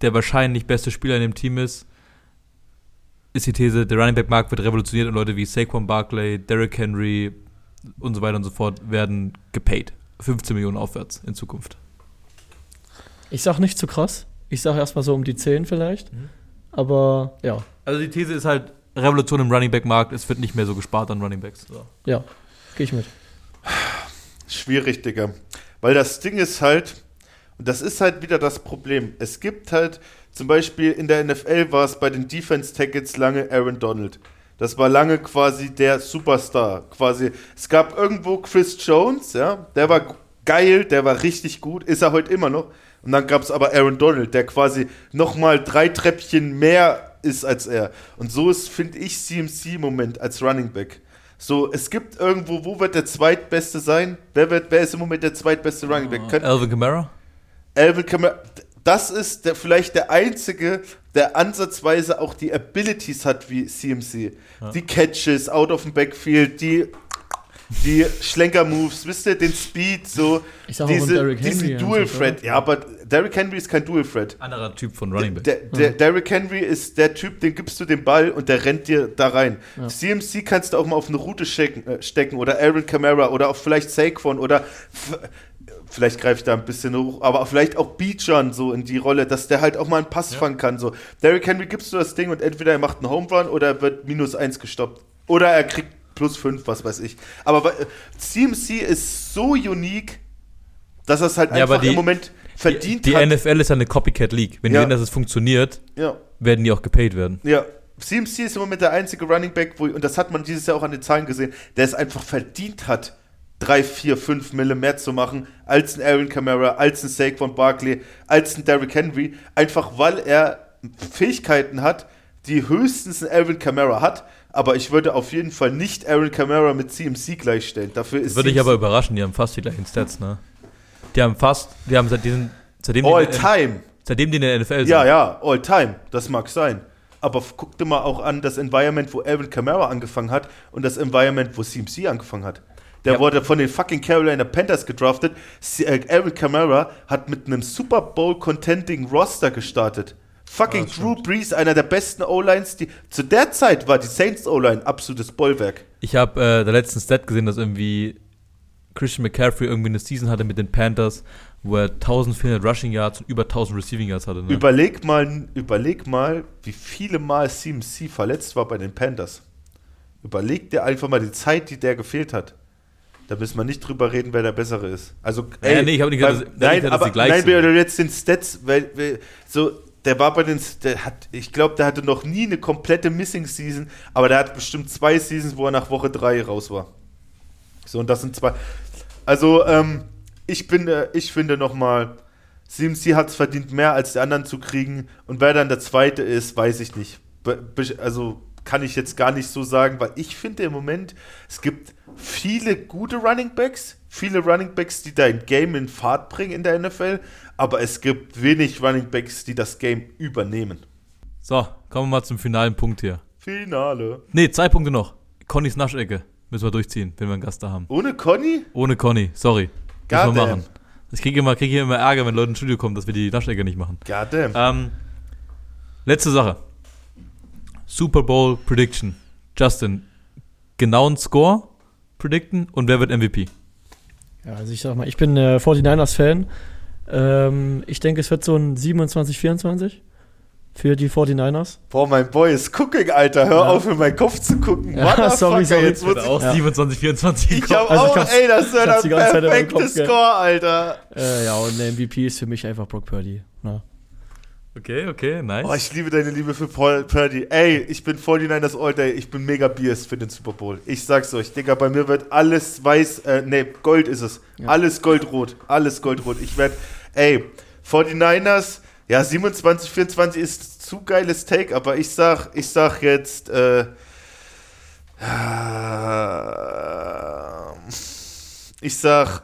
der wahrscheinlich beste Spieler in dem Team ist, ist die These, der Running Back Markt wird revolutioniert und Leute wie Saquon Barkley, Derrick Henry und so weiter und so fort werden gepaid. 15 Millionen aufwärts in Zukunft. Ich sag nicht zu krass. Ich sag erstmal so um die 10 vielleicht. Mhm. Aber ja, Also die These ist halt Revolution im Running Back Markt. Es wird nicht mehr so gespart an Running Backs. So. ja, gehe ich mit. Schwierig, Digga. Weil das Ding ist halt, Und das ist halt wieder das Problem. Es gibt halt, zum Beispiel in der NFL war es bei den Defense Tackles lange Aaron Donald. Das war lange quasi der Superstar. Quasi, es gab irgendwo Chris Jones, ja, der war geil, der war richtig gut, ist er heute immer noch. Und dann gab es aber Aaron Donald, der quasi nochmal drei Treppchen mehr ist als er. Und so ist, finde ich, CMC im Moment als Running Back. So, es gibt irgendwo, wo wird der zweitbeste sein? Wer, wird, wer ist im Moment der zweitbeste Running Back? Könnt, Alvin Kamara? Alvin Kamara, das ist der, vielleicht der einzige, der ansatzweise auch die Abilities hat wie CMC. Die Catches out of dem Backfield, die, die Schlenker-Moves, wisst ihr, den Speed, so Ich sag auch diese, von Derrick Henry diesen Dual Threat. Ja, aber Derrick Henry ist kein Dual Threat. Anderer Typ von Running Back. Der, der, Derrick Henry ist der Typ, den gibst du den Ball und der rennt dir da rein. Ja. CMC kannst du auch mal auf eine Route stecken, äh, stecken oder Aaron Kamara oder auch vielleicht Saquon oder vielleicht greife ich da ein bisschen hoch, aber vielleicht auch Beecher so in die Rolle, dass der halt auch mal einen Pass fangen kann. So. Derrick Henry gibst du das Ding und entweder er macht einen Home Run oder er wird minus eins gestoppt. Oder er kriegt plus fünf, was weiß ich. Aber CMC ist so unique, dass er es halt Ja, aber einfach die- im Moment verdient die, die hat. NFL ist ja eine Copycat League. Wenn Ja. die sehen, dass es funktioniert, ja. werden die auch gepaid werden. Ja, CMC ist im Moment der einzige Running Back, wo, und das hat man dieses Jahr auch an den Zahlen gesehen, der es einfach verdient hat, 3, 4, 5 Mille mehr zu machen als ein Aaron Kamara, als ein Saquon Barkley, als ein Derrick Henry, einfach weil er Fähigkeiten hat, die höchstens ein Aaron Kamara hat, aber ich würde auf jeden Fall nicht Aaron Kamara mit CMC gleichstellen. Dafür ist Das würde ich CMC aber überraschen, die haben fast die gleichen Stats, ne? Die haben fast, die haben seit diesen, seitdem, die all in der- time. seitdem die in der NFL sind. Ja, ja, all time. Das mag sein. Aber guck dir mal auch an das Environment, wo Alvin Kamara angefangen hat und das Environment, wo CMC angefangen hat. Der Ja. wurde von den fucking Carolina Panthers gedraftet. Äh, Alvin Kamara hat mit einem Super Bowl Contending Roster gestartet. Fucking Ja, Drew Brees, einer der besten O-Lines, die zu der Zeit war die Saints O-Line absolutes Bollwerk. Ich habe äh, der letzten Stat gesehen, dass irgendwie Christian McCaffrey irgendwie eine Season hatte mit den Panthers, wo er 1400 Rushing Yards und über 1000 Receiving Yards hatte. Ne? Überleg mal, überleg mal, wie viele Mal CMC verletzt war bei den Panthers. Überleg dir einfach mal die Zeit, die der gefehlt hat. Da müssen wir nicht drüber reden, wer der bessere ist. Also, Ja, nee, ich hab nicht gesagt, dass- nein, aber gleich nein, du jetzt den Stats, weil, weil so, der war bei den, der hat, ich glaube, der hatte noch nie eine komplette Missing Season, aber der hat bestimmt zwei Seasons, wo er nach Woche drei raus war. So, und das sind zwei. Also, ähm, ich finde, ich finde nochmal, CMC hat es verdient, mehr als die anderen zu kriegen. Und wer dann der Zweite ist, weiß ich nicht. Be also kann ich jetzt gar nicht so sagen, weil ich finde im Moment, es gibt viele gute Running Backs, viele Running Backs, die dein Game in Fahrt bringen in der NFL, aber es gibt wenig Running Backs, die das Game übernehmen. So, kommen wir mal zum finalen Punkt hier. Finale. Nee, zwei Punkte noch. Connys Naschecke. Müssen wir durchziehen, wenn wir einen Gast da haben. Ohne Conny? Ohne Conny, sorry. Müssen wir machen. Ich kriege immer, krieg hier immer Ärger, wenn Leute ins Studio kommen, dass wir die Naschecke nicht machen. Goddamn. Ähm, letzte Sache. Super Bowl Prediction. Justin, genauen Score predikten und wer wird MVP? Ja, also ich sag mal, ich bin äh, 49ers-Fan. Ähm, ich denke, es wird so ein 27-24 für die 49ers. Boah, mein Boy ist cooking, Alter. Hör Ja. auf, in meinen Kopf zu gucken. Ja, sorry, sorry. Jetzt muss ich, auch Ja. 27, 24 ich hab Also auch, ey, das ich hab's der perfekte. Score, Alter. Äh, ja, und der MVP ist für mich einfach Brock Purdy. Na. Okay, okay, nice. Oh, ich liebe deine Liebe für Paul Purdy. Ey, ich bin 49ers All Day. Ich bin mega biased für den Super Bowl. Ich sag's euch, Digga, bei mir wird alles weiß, äh, nee, Gold ist es. Ja. Alles goldrot. Alles goldrot. Ich werd, ey, 49ers, ja, 27, 24 ist zu geiles Take, aber ich sag, ich sag jetzt, äh, ich sag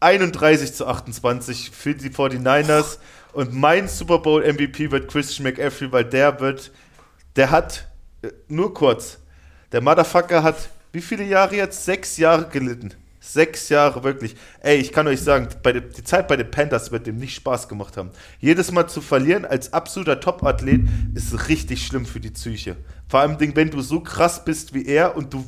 31 zu 28 für die 49ers und mein Super Bowl MVP wird Christian McCaffrey, weil der wird, der hat, äh, nur kurz, der Motherfucker hat wie viele Jahre jetzt? Sechs Jahre gelitten. Sechs Jahre wirklich. Ey, ich kann euch sagen, bei der, die Zeit bei den Panthers wird dem nicht Spaß gemacht haben. Jedes Mal zu verlieren als absoluter Top-Athlet ist richtig schlimm für die Psyche. Vor allem, wenn du so krass bist wie er und du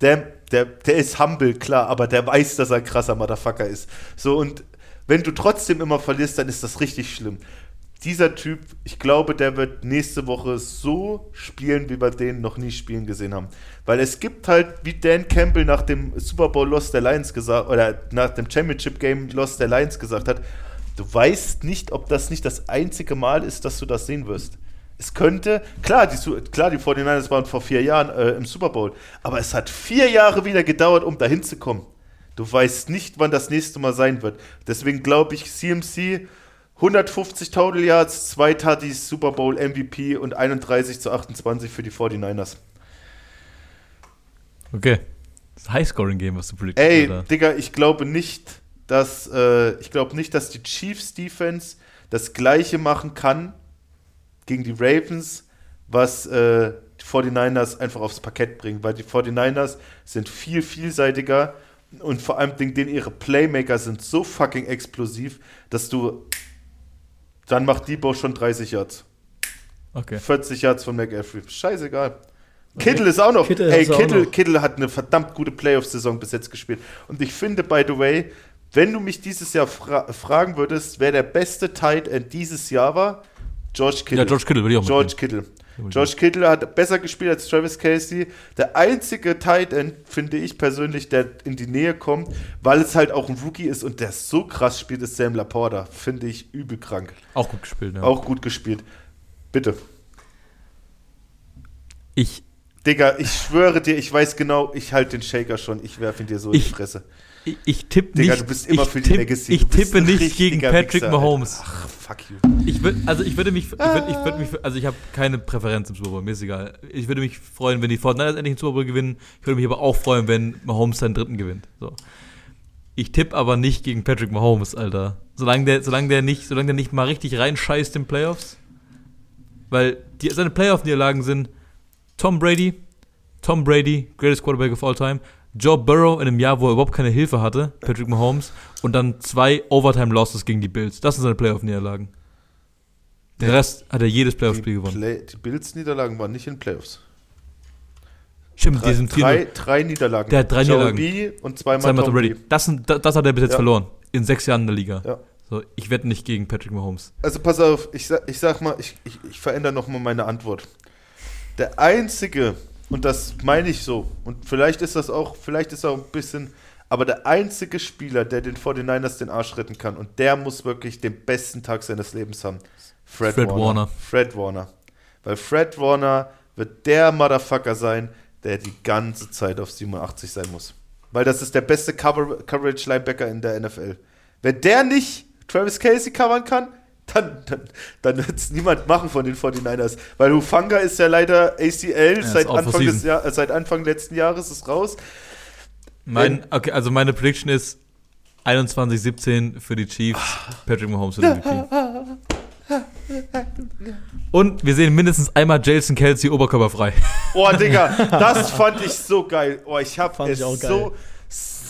der, der, der ist humble, klar, aber der weiß, dass er ein krasser Motherfucker ist. So, und wenn du trotzdem immer verlierst, dann ist das richtig schlimm. Dieser Typ, ich glaube, der wird nächste Woche so spielen, wie wir den noch nie spielen gesehen haben. Weil es gibt halt, wie Dan Campbell nach dem Super Bowl Loss der Lions gesagt, oder nach dem Championship Game Loss der Lions gesagt hat, Du weißt nicht, ob das nicht das einzige Mal ist, dass du das sehen wirst. Es könnte, klar, die, klar, die 49ers waren vor vier Jahren äh, im Super Bowl, aber es hat vier Jahre wieder gedauert, um dahin zu kommen. Du weißt nicht, wann das nächste Mal sein wird. Deswegen glaube ich, CMC 150 Total Yards, zwei Tutties, Super Bowl MVP und 31 zu 28 für die 49ers. Okay. Das High-Scoring-Game, was du predictest. Ey, Alter. Digga, ich glaube nicht, dass äh, ich glaube nicht, dass die Chiefs Defense das gleiche machen kann gegen die Ravens, was äh, die 49ers einfach aufs Parkett bringen, weil die 49ers sind viel vielseitiger und vor allem denen ihre Playmaker sind so fucking explosiv, dass du dann macht Debo schon 30 Yards. Okay. 40 Yards von McAfee. Scheißegal. Kittle ist auch noch. Kittle ey, Kittle, noch. Kittle hat eine verdammt gute Playoff-Saison bis jetzt gespielt. Und ich finde, by the way, wenn du mich dieses Jahr fra fragen würdest, wer der beste Tight End dieses Jahr war, George Kittle. Ja, George Kittle würde ich auch George mitnehmen. Kittle. George Kittle hat besser gespielt als Travis Casey. Der einzige Tight End, finde ich persönlich, der in die Nähe kommt, weil es halt auch ein Rookie ist und der so krass spielt, ist Sam Laporta. Finde ich übel krank. Auch gut gespielt, ja. Auch gut gespielt. Bitte. Ich, Digga, ich schwöre dir, ich weiß genau, ich halte den Shaker schon. Ich werfe ihn dir so in Ich- die Fresse. Ich, ich tippe Digga, nicht. du bist immer ich für die tipp, Legacy. Ich tippe nicht gegen Patrick Wichser, Mahomes. Ach, fuck you. Ich würd, also ich würde mich, ich würde, ich würde mich, also ich habe keine Präferenz im Super Bowl, mir ist egal. Ich würde mich freuen, wenn die Fortnite endlich den Super Bowl gewinnen. Ich würde mich aber auch freuen, wenn Mahomes seinen dritten gewinnt. So. Ich tippe aber nicht gegen Patrick Mahomes, Alter. Solange der, solange der nicht, solange der nicht mal richtig reinscheißt in Playoffs. Weil die, seine Playoff-Niederlagen sind Tom Brady, Tom Brady, greatest quarterback of all time, Joe Burrow in einem Jahr, wo er überhaupt keine Hilfe hatte, Patrick Mahomes, und dann zwei Overtime-Losses gegen die Bills. Das sind seine Playoff-Niederlagen. Den Rest hat er jedes Playoff-Spiel gewonnen. Play, die Bills-Niederlagen waren nicht in Playoffs. Stimmt, Drei, die sind drei, vier drei Niederlagen. Der hat drei Joey Niederlagen. B und zweimal, zweimal Tom Brady. Das, sind, das, das hat er bis jetzt Ja. verloren. In sechs Jahren in der Liga. Ja. So, ich wette nicht gegen Patrick Mahomes. Also pass auf, ich sag, ich sag mal, ich, ich, ich verändere nochmal meine Antwort. Der einzige, und das meine ich so, und vielleicht ist das auch, vielleicht ist auch ein bisschen, aber der einzige Spieler, der den 49ers den Arsch retten kann, und der muss wirklich den besten Tag seines Lebens haben. Fred, Fred Warner. Warner. Fred Warner. Weil Fred Warner wird der Motherfucker sein, der die ganze Zeit auf 87 sein muss. Weil das ist der beste Cover Coverage Linebacker in der NFL. Wenn der nicht Travis Casey covern kann, dann, dann, dann wird es niemand machen von den 49ers. Weil Hufanga ist ja leider ACL ist seit, Anfang des. Jahr, äh, seit Anfang letzten Jahres ist raus. Mein, okay, also meine Prediction ist 21-17 für die Chiefs. Patrick Mahomes wird MVP. Und wir sehen mindestens einmal Jason Kelsey oberkörperfrei. Oh, Digga, das fand ich so geil. Oh, ich hab Fand es ich auch geil. so,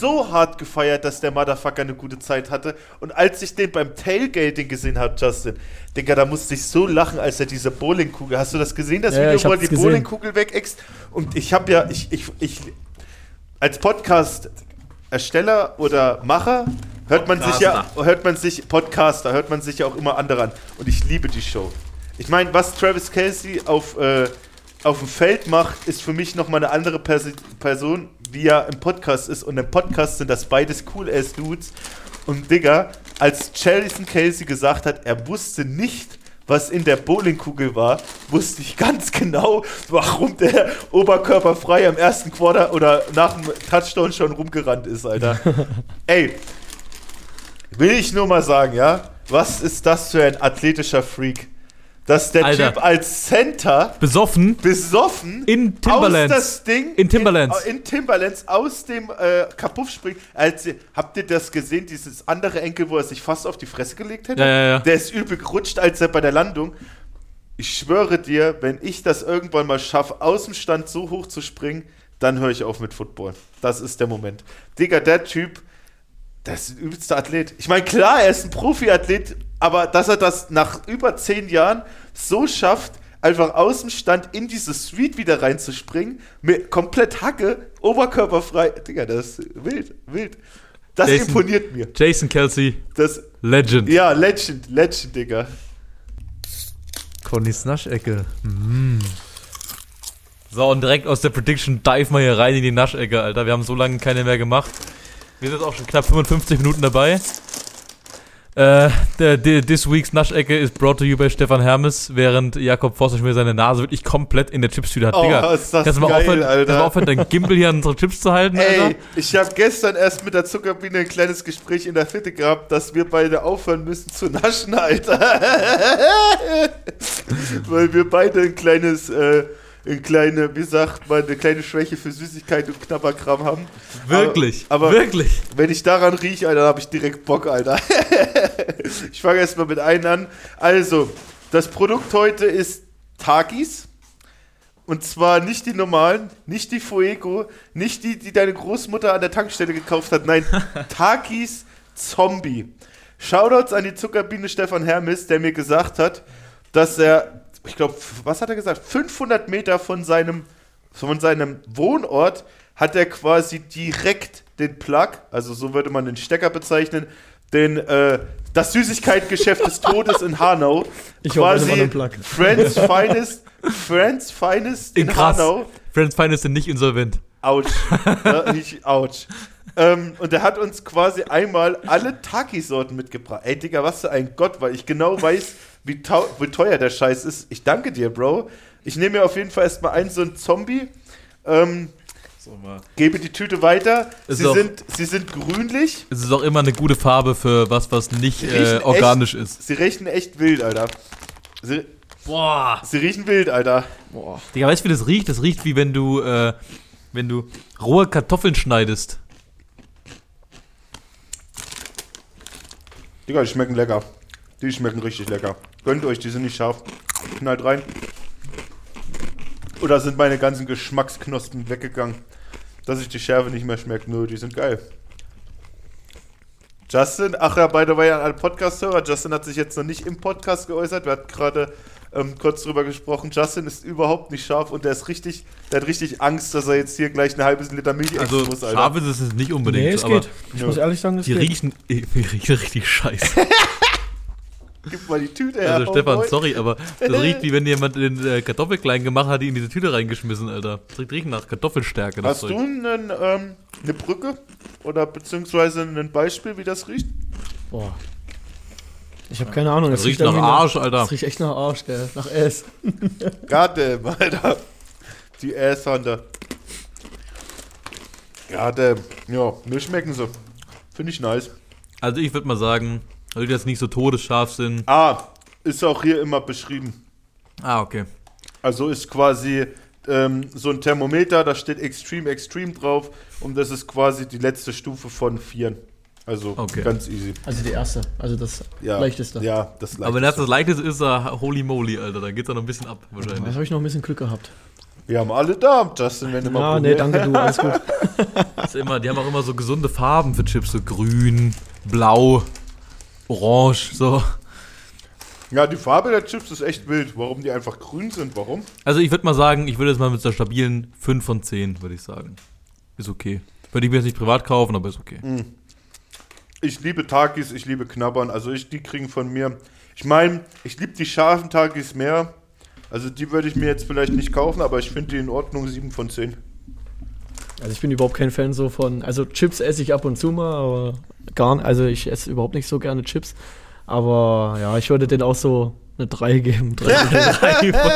so hart gefeiert, dass der Motherfucker eine gute Zeit hatte. Und als ich den beim Tailgating gesehen habe, Justin, Digga, da musste ich so lachen, als er diese Bowlingkugel. Hast du das gesehen, das Ja, Video, ich wo er die gesehen. Bowlingkugel wegext? Und ich habe ja, ich, ich, ich, als Podcast-Ersteller oder Macher hört man sich ja, hört man sich, Podcaster, hört man sich ja auch immer andere an. Und ich liebe die Show. Ich meine, was Travis Casey auf, äh, auf dem Feld macht, ist für mich nochmal eine andere Persi Person, wie er im Podcast ist. Und im Podcast sind das beides cool-ass Dudes. Und Digga, als Jason Casey gesagt hat, er wusste nicht, was in der Bowlingkugel war, wusste ich ganz genau, warum der oberkörperfrei am ersten Quarter oder nach dem Touchdown schon rumgerannt ist, Alter. Ey, will ich nur mal sagen, ja? Was ist das für ein athletischer Freak? Dass der Alter. Typ als Center Besoffen besoffen in aus Timberlands. das Ding In Timberlands. in, in Timberlands aus dem äh, Kapuff springt. Als, habt ihr das gesehen, dieses andere Enkel, wo er sich fast auf die Fresse gelegt hätte? Ja, ja, ja. Der ist übel gerutscht, als er bei der Landung. Ich schwöre dir, wenn ich das irgendwann mal schaffe, aus dem Stand so hoch zu springen, dann höre ich auf mit Football. Das ist der Moment. Digga, der Typ, das ist ein übelster Athlet. Ich meine, klar, er ist ein Profiathlet, aber dass er das nach über zehn Jahren so schafft, einfach aus dem Stand in diese Suite wieder reinzuspringen, mit komplett Hacke, oberkörperfrei. Digga, das ist wild, wild. Das Jason- imponiert mir. Jason Kelsey, Das, Legend. ja, Legend, Legend, Digga. Connys Naschecke. So, und direkt aus der Prediction dive mal hier rein in die Naschecke, Alter. Wir haben so lange keine mehr gemacht. Wir sind auch schon knapp 55 Minuten dabei. Äh, der, der, this week's Naschecke ist brought to you by Stefan Hermes, während Jakob Forster mir seine Nase wirklich komplett in der Chipstüte hat. Oh, Digga, ist das kannst du mal geil, aufhören, Alter. kannst du mal aufhören, dein Gimbal hier an unsere Chips zu halten, Alter? Ey, ich habe gestern erst mit der Zuckerbiene ein kleines Gespräch in der Fitte gehabt, dass wir beide aufhören müssen zu naschen, Alter. Weil wir beide ein kleines, äh, ein kleine, wie sagt man, eine kleine Schwäche für Süßigkeit und Knabberkram haben. Wirklich, Aber- aber- wirklich. Wenn ich daran rieche, Alter, dann habe ich direkt Bock, Alter. ich fange erstmal mit einem an. Also, das Produkt heute ist Takis. Und zwar nicht die normalen, nicht die Fuego, nicht die, die deine Großmutter an der Tankstelle gekauft hat. Nein, Takis Zombie. Shoutouts an die Zuckerbiene Stefan Hermes, der mir gesagt hat, dass er, ich glaube, was hat er gesagt? 500 Meter von seinem, von seinem Wohnort hat er quasi direkt den Plug, also so würde man den Stecker bezeichnen, den, äh, das Süßigkeitengeschäft des Todes in Hanau. Ich quasi. Friends Finest, Friends Finest in, In. Hanau. Friends Finest sind nicht insolvent. Autsch. ja, nicht Autsch. Ähm, und er hat uns quasi einmal alle Taki-Sorten mitgebracht. Ey, Digga, was für ein Gott, weil ich genau weiß, wie, wie teuer der Scheiß ist. Ich danke dir, Bro. Ich nehme mir auf jeden Fall erstmal einen so einen Zombie. Ähm, So, mal. gebe die Tüte weiter. Ist Sie sind, sie sind grünlich. Es ist auch immer eine gute Farbe für was, was nicht äh, echt- organisch ist. Sie riechen echt wild, Alter. Sie, Boah. sie riechen wild, Alter. Boah. Digga, weißt du, wie das riecht? Das riecht wie wenn du, äh, wenn du rohe Kartoffeln schneidest. Digga, die schmecken lecker. Die schmecken richtig lecker. Gönnt euch, die sind nicht scharf. Knallt rein. Oder sind meine ganzen Geschmacksknospen weggegangen, dass ich die Schärfe nicht mehr schmeckt? Nö, die sind geil. Justin, ach ja, by the way, an alle Podcast-Hörer. Justin hat sich jetzt noch nicht im Podcast geäußert. Wir hatten gerade ähm, kurz drüber gesprochen. Justin ist überhaupt nicht scharf und der ist richtig, der hat richtig Angst, dass er jetzt hier gleich ein halbes Liter Milch essen Also muss, scharf ist es nicht unbedingt, Nee, es aber geht. Ich Ja. muss ehrlich sagen, es die geht. riechen, die riechen richtig scheiße. Gib mal die Tüte her. Also Stefan, sorry, aber das riecht wie wenn jemand den äh, Kartoffelklein gemacht hat, die in diese Tüte reingeschmissen, Alter. Das riecht, riecht nach Kartoffelstärke. Das Hast du einen, ähm, eine Brücke oder beziehungsweise ein Beispiel, wie das riecht? Boah. Ich habe keine Ahnung. Das es riecht nach irgendwie Arsch, Alter. Das riecht echt nach Arsch, gell. Nach S. Goddamn, Alter. Die Asshunter. Goddamn. Ja, mir schmecken sie. Finde ich nice. Also ich würde mal sagen, weil die jetzt nicht so todesscharf sind. Ah, ist auch hier immer beschrieben. Ah, okay. Also ist quasi ähm, so ein Thermometer, da steht Extreme Extreme drauf und das ist quasi die letzte Stufe von Vieren. Also Okay. ganz easy. Also die erste. Also das Ja, leichteste. Ja, das leichteste. Aber wenn das das leichteste ist, äh, holy moly, Alter, da geht's doch noch ein bisschen ab, wahrscheinlich. Jetzt habe ich noch ein bisschen Glück gehabt. Wir haben alle da, Justin, wenn du mal Ah, nee, danke du, alles gut. Das ist immer, die haben auch immer so gesunde Farben für Chips, so grün, blau, orange, so. Ja, die Farbe der Chips ist echt wild. Warum die einfach grün sind, warum? Also ich würde mal sagen, ich würde jetzt mal mit so stabilen 5 von 10, würde ich sagen. Ist okay. Würde ich mir jetzt nicht privat kaufen, aber ist okay. Ich liebe Takis, ich liebe Knabbern. Also ich, die kriegen von mir. Ich meine, ich liebe die scharfen Takis mehr. Also die würde ich mir jetzt vielleicht nicht kaufen, aber ich finde die in Ordnung 7 von 10. Also ich bin überhaupt kein Fan so von, also Chips esse ich ab und zu mal, aber gar nicht, also ich esse überhaupt nicht so gerne Chips. Aber ja, ich würde denen auch so eine 3 geben. 3 3 von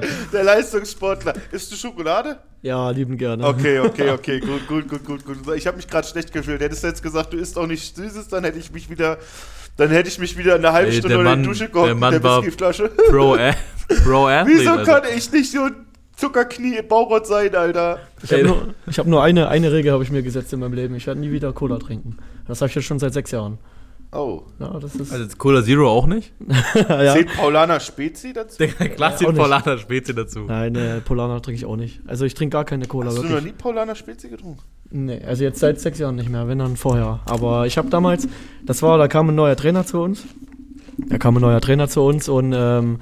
10. Der Leistungssportler. Isst du Schokolade? Ja, lieben gerne. Okay, okay, okay, gut, gut, gut, gut, gut. Ich habe mich gerade schlecht gefühlt. Hättest du jetzt gesagt, du isst auch nicht Süßes, dann hätte ich mich wieder, dann hätte ich mich wieder eine halbe Ey, Stunde der unter Mann- die Dusche gehockt der mit Mann der war- Whiskyflasche. Pro, A Pro Athlete. Wieso Alter. kann ich nicht so ein Zuckerknie im Baurat sein, Alter? Ich habe nur, ich hab nur eine, eine Regel habe ich mir gesetzt in meinem Leben. Ich werde nie wieder Cola trinken. Das habe ich jetzt schon seit sechs Jahren. Oh. Ja, das ist. Also jetzt Cola Zero auch nicht? ja. Zählt Paulaner Spezi dazu? Auch nicht. Paulaner Spezi dazu. Nein, äh, Polana trinke ich auch nicht. Also ich trinke gar keine Cola. Hast du wirklich. noch nie Paulaner Spezi getrunken? Nee, also jetzt seit sechs Jahren nicht mehr, wenn dann vorher. Aber ich habe damals, das war, da kam ein neuer Trainer zu uns. Da kam ein neuer Trainer zu uns und ähm,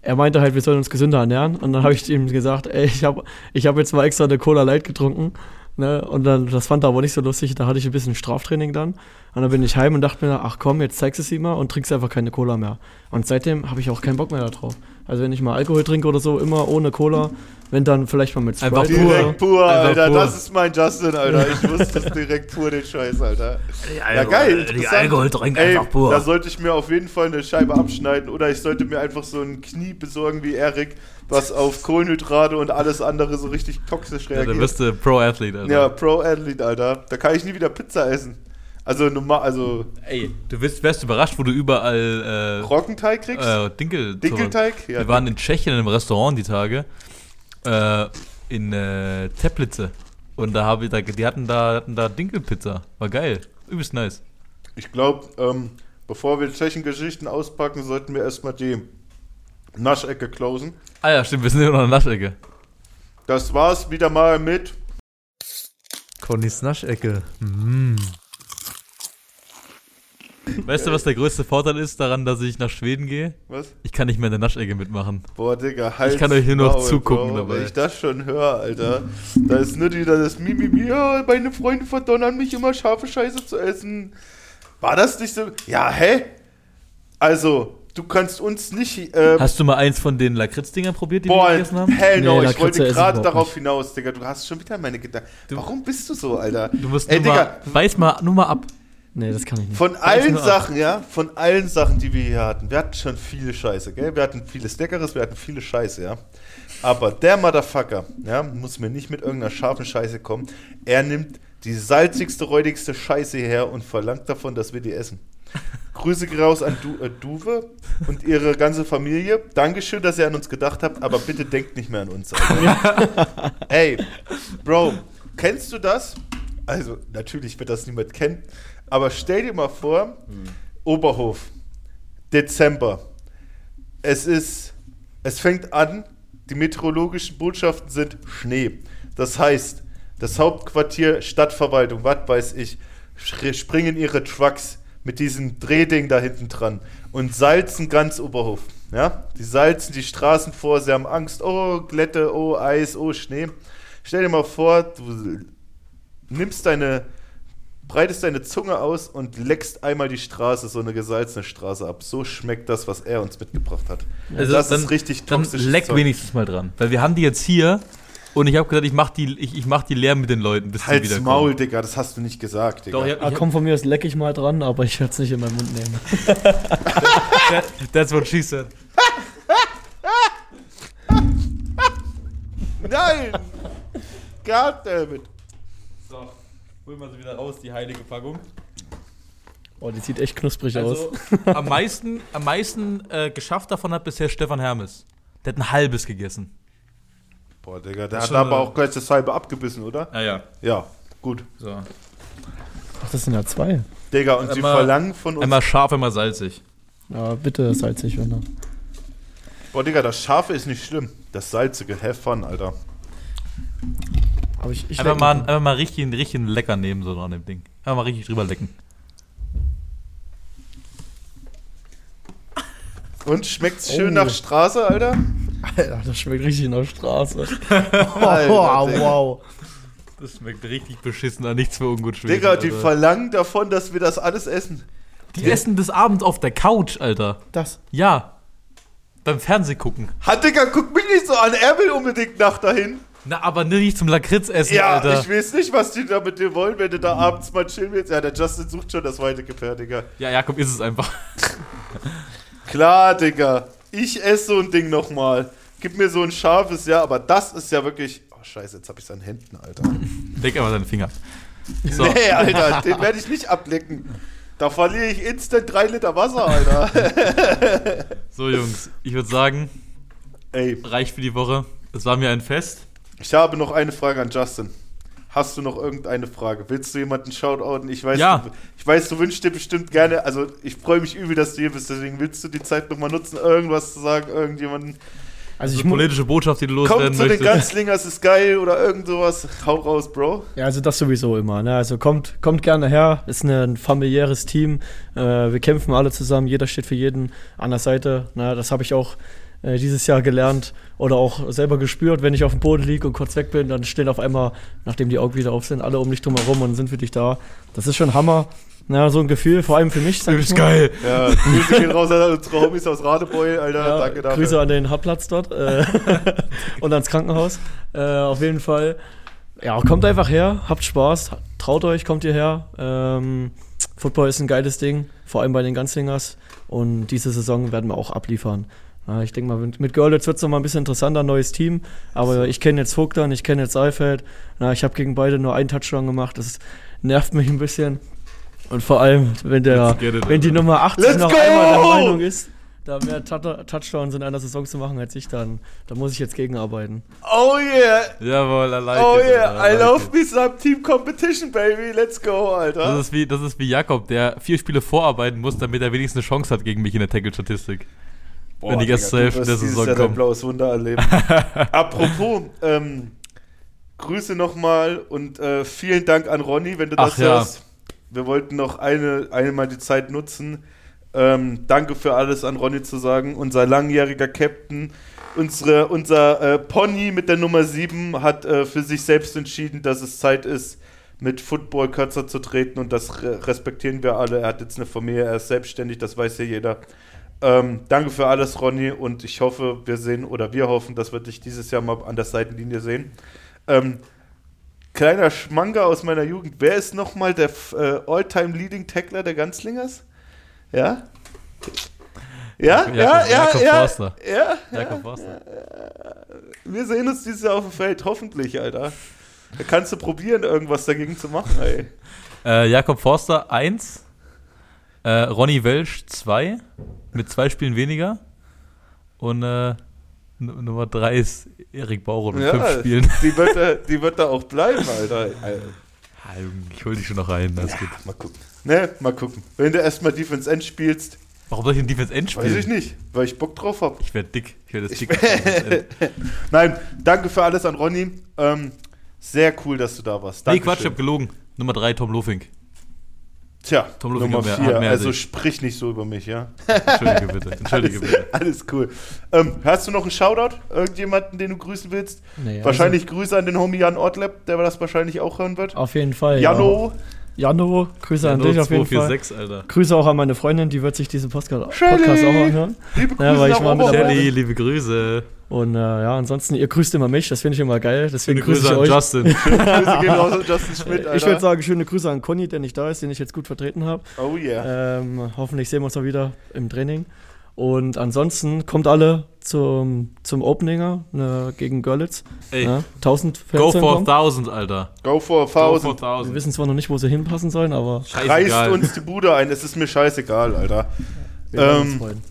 er meinte halt, wir sollen uns gesünder ernähren. Und dann habe ich ihm gesagt, ey, ich habe ich hab jetzt mal extra eine Cola Light getrunken. Ne? Und dann, das fand er aber nicht so lustig. Da hatte ich ein bisschen Straftraining dann. Und dann bin ich heim und dachte mir, ach komm, jetzt zeigst du es ihm mal und trinkst einfach keine Cola mehr. Und seitdem habe ich auch keinen Bock mehr darauf. Also wenn ich mal Alkohol trinke oder so, immer ohne Cola. Wenn dann vielleicht mal mit Einfach Sprite. pur. Direkt pur, Einfach Alter. pur. Das ist mein Justin, Alter. Ich wusste es direkt pur, den Scheiß, Alter. Ja, geil. Die interessant. Alkoholtrink Ey, einfach pur. Da sollte ich mir auf jeden Fall eine Scheibe abschneiden oder ich sollte mir einfach so ein Knie besorgen wie Erik, was auf Kohlenhydrate und alles andere so richtig toxisch Ja, dann reagiert. bist du Pro-Athlete, Alter. Ja, Pro-Athlete, Alter. Da kann ich nie wieder Pizza essen. Also normal, also Ey, du wirst, wärst überrascht, wo du überall Roggenteig kriegst? äh, äh, Dinkel. Dinkelteig? Ja, Wir waren in Tschechien in einem Restaurant die Tage. Äh, in äh, Teplice. Und da habe ich, da, die hatten da, hatten da Dinkelpizza. War geil. Übelst nice. Ich glaube, ähm, bevor wir Tschechengeschichten auspacken, sollten wir erstmal die Naschecke closen. Ah ja, stimmt, wir sind immer noch in der Naschecke. Das war's wieder mal mit. Connys Naschecke. Mm. Weißt du, was der größte Vorteil ist daran, dass ich nach Schweden gehe? Was? Ich kann nicht mehr in der Naschecke mitmachen. Boah, Digga, halt. kann euch nur noch zugucken dabei. Wenn ich das schon höre, Alter. Da ist nicht wieder das Mimimi, ja, meine Freunde verdonnern mich immer scharfe Scheiße zu essen. War das nicht so? Ja, hä? Also, du kannst uns nicht. Äh, Hast du mal eins von den Lakritz-Dingern probiert, die Boah, wir gegessen haben? hell no, Nee, ich wollte ich gerade darauf nicht. hinaus, Digga. Du hast schon wieder meine Gedanken. Warum bist du so, Alter? Du musst Ey, nur mal, Digga, weiß mal, nur mal ab. Nee, das kann ich nicht. Von allen ab. Sachen, ja, von allen Sachen, die wir hier hatten. Wir hatten schon viele Scheiße, gell? Wir hatten vieles Leckeres, wir hatten viele Scheiße, ja. Aber der Motherfucker, ja, muss mir nicht mit irgendeiner scharfen Scheiße kommen. Er nimmt die salzigste, räudigste Scheiße her und verlangt davon, dass wir die essen. Grüße raus an du, äh, Duwe und ihre ganze Familie. Dankeschön, dass ihr an uns gedacht habt, aber bitte denkt nicht mehr an uns. Alter. Ey, Bro, kennst du das? Also, natürlich wird das niemand kennen, aber stell dir mal vor, Oberhof, Dezember. Es ist, es fängt an, die meteorologischen Botschaften sind Schnee. Das heißt, das Hauptquartier, Stadtverwaltung, was weiß ich, springen ihre Trucks mit diesem Drehding da hinten dran und salzen ganz Oberhof. Ja, die salzen die Straßen vor, sie haben Angst, oh Glätte, oh Eis, oh Schnee. Stell dir mal vor, du nimmst deine, breitest deine Zunge aus und leckst einmal die Straße, so eine gesalzene Straße ab. So schmeckt das, was er uns mitgebracht hat. Also das dann- ist richtig Dann toxisch. leck wenigstens mal dran. Weil wir haben die jetzt hier und ich habe gesagt, ich mach die, ich, ich mach die leer mit den Leuten, bis sie Halt's wieder Maul, Digga, das hast du nicht gesagt, Digga. Doch, ich hab, Ah, ich komm von mir aus leck ich mal dran, aber ich werde es nicht in meinen Mund nehmen. that's what she said. Nein! Goddammit. So, holen wir sie wieder raus, die heilige Packung. Oh, die sieht echt knusprig aus. Also, am meisten, am meisten äh, geschafft davon hat bisher Stefan Hermes. Der hat ein halbes gegessen. Boah, Digga, der Das hat aber auch gleich das halbe abgebissen, oder? Ja, ja. Ja, gut. So. Ach, das sind ja zwei. Digga, und sie Einmal- verlangen von uns. Einmal scharf, einmal salzig. Ja, bitte salzig, wenn er. Boah, Digga, das Scharfe ist nicht schlimm. Das Salzige, have fun, Alter. Aber ich, ich Einfach mal, einfach mal richtig, richtig lecker nehmen, so an dem Ding. Einfach mal richtig drüber lecken. Und schmeckt's schön Oh. nach Straße, Alter? Alter, das schmeckt richtig nach Straße. Alter, oh, Digga. wow. Das schmeckt richtig beschissen an nichts für ungut schweden. Digga, die Alter. verlangen davon, dass wir das alles essen. die essen bis abends auf der Couch, Alter. Das. Ja. Beim Fernseh gucken. Ha, Digga, guck mich nicht so an. Er will unbedingt nach dahin. Na, aber nicht zum Lakritz essen, Ja, Alter. ich weiß nicht, was die da mit dir wollen, wenn du da abends mal chillen willst. Ja, der Justin sucht schon das weite Gefährt, Digga. Ja, Jakob ist es einfach. Klar, Digga. Ich esse so ein Ding nochmal. Gib mir so ein scharfes, ja, aber das ist ja wirklich. Oh, Scheiße, jetzt hab ich's an Händen, Alter. Leg einfach deinen Finger. So. Nee, Alter, den werde ich nicht ablecken. Da verliere ich instant drei Liter Wasser, Alter. so, Jungs, ich würde sagen, Ey, reicht für die Woche. Es war mir ein Fest. Ich habe noch eine Frage an Justin. Hast du noch irgendeine Frage? Willst du jemanden shoutouten? Ich weiß, Ja. du, ich weiß, du wünschst dir bestimmt gerne, also ich freue mich übel, dass du hier bist, deswegen willst du die Zeit nochmal nutzen, irgendwas zu sagen, irgendjemanden. Also Die ich politische Botschaft, die du Kommt loswerden zu den möchtest. Ganzlingers, ist geil oder irgend sowas. Hau raus, Bro. Ja, also das sowieso immer. Ne? Also kommt, kommt gerne her. Ist ein familiäres Team. Äh, wir kämpfen alle zusammen. Jeder steht für jeden an der Seite. Ne? Das habe ich auch äh, dieses Jahr gelernt oder auch selber gespürt. Wenn ich auf dem Boden liege und kurz weg bin, dann stehen auf einmal, nachdem die Augen wieder auf sind, alle um dich drumherum und sind für dich da. Das ist schon Hammer. Na, so ein Gefühl, vor allem für mich. sag bist mal. geil. Ja, Grüße gehen raus an unsere Homies aus Radebeul, Alter. Ja, Danke dafür. Grüße an den Hartplatz dort äh, und ans Krankenhaus. Äh, auf jeden Fall. Ja, kommt einfach her, habt Spaß, traut euch, kommt hierher. Ähm, Football ist ein geiles Ding, vor allem bei den Ganzlingers. Und diese Saison werden wir auch abliefern. Ja, ich denke mal, mit, Görlitz wird es noch mal ein bisschen interessanter, neues Team. Aber ich kenne jetzt Vogtland, ich kenne jetzt Seifeld. Na, ich habe gegen beide nur einen Touchdown gemacht. Das nervt mich ein bisschen. Und vor allem, wenn, der, it, wenn die. Nummer 80 Let's noch go! einmal der Meinung ist, da mehr Tou- Touchdowns in einer Saison zu machen als ich, dann da muss ich jetzt gegenarbeiten. Oh yeah. Jawohl, I like Oh it, yeah. I like love it. me some team competition, baby. Let's go, Alter. Das ist, wie, das ist wie Jakob, der vier Spiele vorarbeiten muss, damit er wenigstens eine Chance hat gegen mich in der Tackle-Statistik. Boah, wenn die Digga, erst zur Hälfte der Saison Jahr kommen. blaues Wunder erleben. Apropos, ähm, Grüße nochmal und äh, vielen Dank an Ronny, wenn du das Ach ja. hörst. Wir wollten noch eine, einmal die Zeit nutzen. Ähm, danke für alles an Ronny zu sagen. Unser langjähriger Captain, unsere, unser äh, Pony mit der Nummer 7 hat äh, für sich selbst entschieden, dass es Zeit ist, mit Football kürzer zu treten und das re respektieren wir alle. Er hat jetzt eine Familie, er ist selbstständig, das weiß ja jeder. Ähm, danke für alles, Ronny, und ich hoffe, wir sehen oder wir hoffen, dass wir dich dieses Jahr mal an der Seitenlinie sehen. Ähm, kleiner Schmanker aus meiner Jugend. Wer ist nochmal der äh, All-Time Leading Tackler der Ganzlingers? Ja? Ja, ja, ja, Jakob ja, Forster. ja. Jakob Forster. Wir sehen uns dieses Jahr auf dem Feld, hoffentlich, Alter. Da kannst du probieren, irgendwas dagegen zu machen, ey. Äh, Jakob Forster 1, äh, Ronny Welsch 2, mit zwei Spielen weniger. Und äh, Nummer 3 ist Erik Bauer mit Ja, fünf Spielen. Die wird, da, die wird da auch bleiben, Alter. Junge, Ich hol dich schon noch rein, alles gut. Mal gucken. Ne, mal gucken. Wenn du erstmal Defense End spielst, Warum soll ich in Defense End weiß ich spielen? nicht, weil ich Bock drauf hab. Ich werde dick. Ich werde dick. Nein, danke für alles an Ronny. Ähm, sehr cool, dass du da warst. nee, Dankeschön. Quatsch, ich hab gelogen. Nummer 3, Tom Lofink. Tja, Tom Nummer hat mehr- hat mehr als also ich. sprich nicht so über mich, ja? Entschuldige bitte. Entschuldige alles, bitte. alles cool. Ähm, hast du noch einen Shoutout? Irgendjemanden, den du grüßen willst? Nee, wahrscheinlich Grüße an den Homie Jan Ortleb, der das wahrscheinlich auch hören wird. Also, auf jeden Fall. Jano, Ja. Jano, Grüße an dich auf jeden Fall. 246, Alter. Grüße auch an meine Freundin, die wird sich diesen Podcast! Podcast auch anhören. liebe Grüße Ja, weil ich nach war mit Shelly, liebe Grüße. Und äh, ja, ansonsten, ihr grüßt immer mich, das finde ich immer geil. Deswegen Schöne grüße Grüße ich an euch. Justin. Grüße gehen raus an Justin Schmidt, Alter. Ich würde sagen, schöne Grüße an Conny, der nicht da ist, den ich jetzt gut vertreten habe. Oh yeah. Ähm, hoffentlich sehen wir uns mal wieder im Training. Und ansonsten kommt alle zum, zum Openinger ne, gegen Görlitz. Ey, Ja, 1000 Fans go for kommen. 1000, Alter. Go for Go for 1000. Wir 1000. wissen zwar noch nicht, wo sie hinpassen sollen, aber Reißt Scheißegal. uns die Bude ein, es ist mir scheißegal, Alter. wir Ähm, freuen.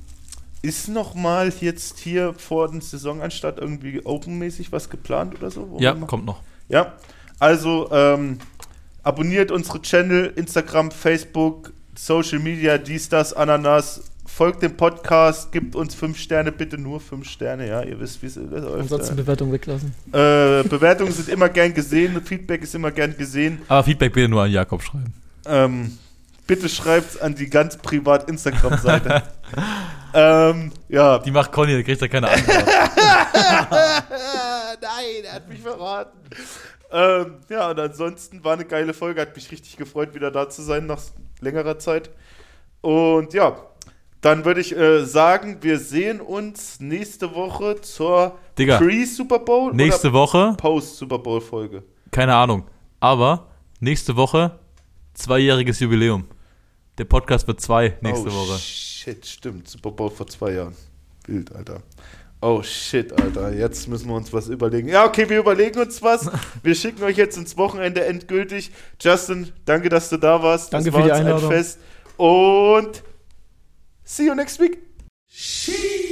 Ist noch mal jetzt hier vor den Saisonanstalt irgendwie openmäßig was geplant oder so? Wo Ja, kommt noch. Ja, also ähm, abonniert unsere Channel, Instagram, Facebook, Social Media, dies, das, Ananas. Folgt dem Podcast, gibt uns fünf Sterne, bitte nur fünf Sterne, ja, ihr wisst, wie es läuft. Ansonsten Bewertung weglassen. Äh, Bewertungen sind immer gern gesehen, Feedback ist immer gern gesehen. Aber Feedback bitte nur an Jakob schreiben. Ähm, bitte schreibt's an die ganz privat Instagram-Seite. ähm, ja. Die macht Conny, da kriegt er keine Antwort. Nein, er hat mich verraten. Ähm, ja, und ansonsten war eine geile Folge. Hat mich richtig gefreut, wieder da zu sein nach längerer Zeit. Und ja, dann würde ich äh, sagen, wir sehen uns nächste Woche zur Pre-Super Bowl Nächste Woche, oder Post-Super Bowl-Folge. keine Ahnung. Aber nächste Woche, zweijähriges Jubiläum. Der Podcast wird zwei nächste oh, Woche. Shit, stimmt. Super Bowl vor zwei Jahren. Bild, Alter. Oh shit, Alter. Jetzt müssen wir uns was überlegen. Ja, okay, wir überlegen uns was. Wir schicken euch jetzt ins Wochenende endgültig. Justin, danke, dass du da warst. Danke für war die uns Einladung. Ein Fest. Und see you next week. She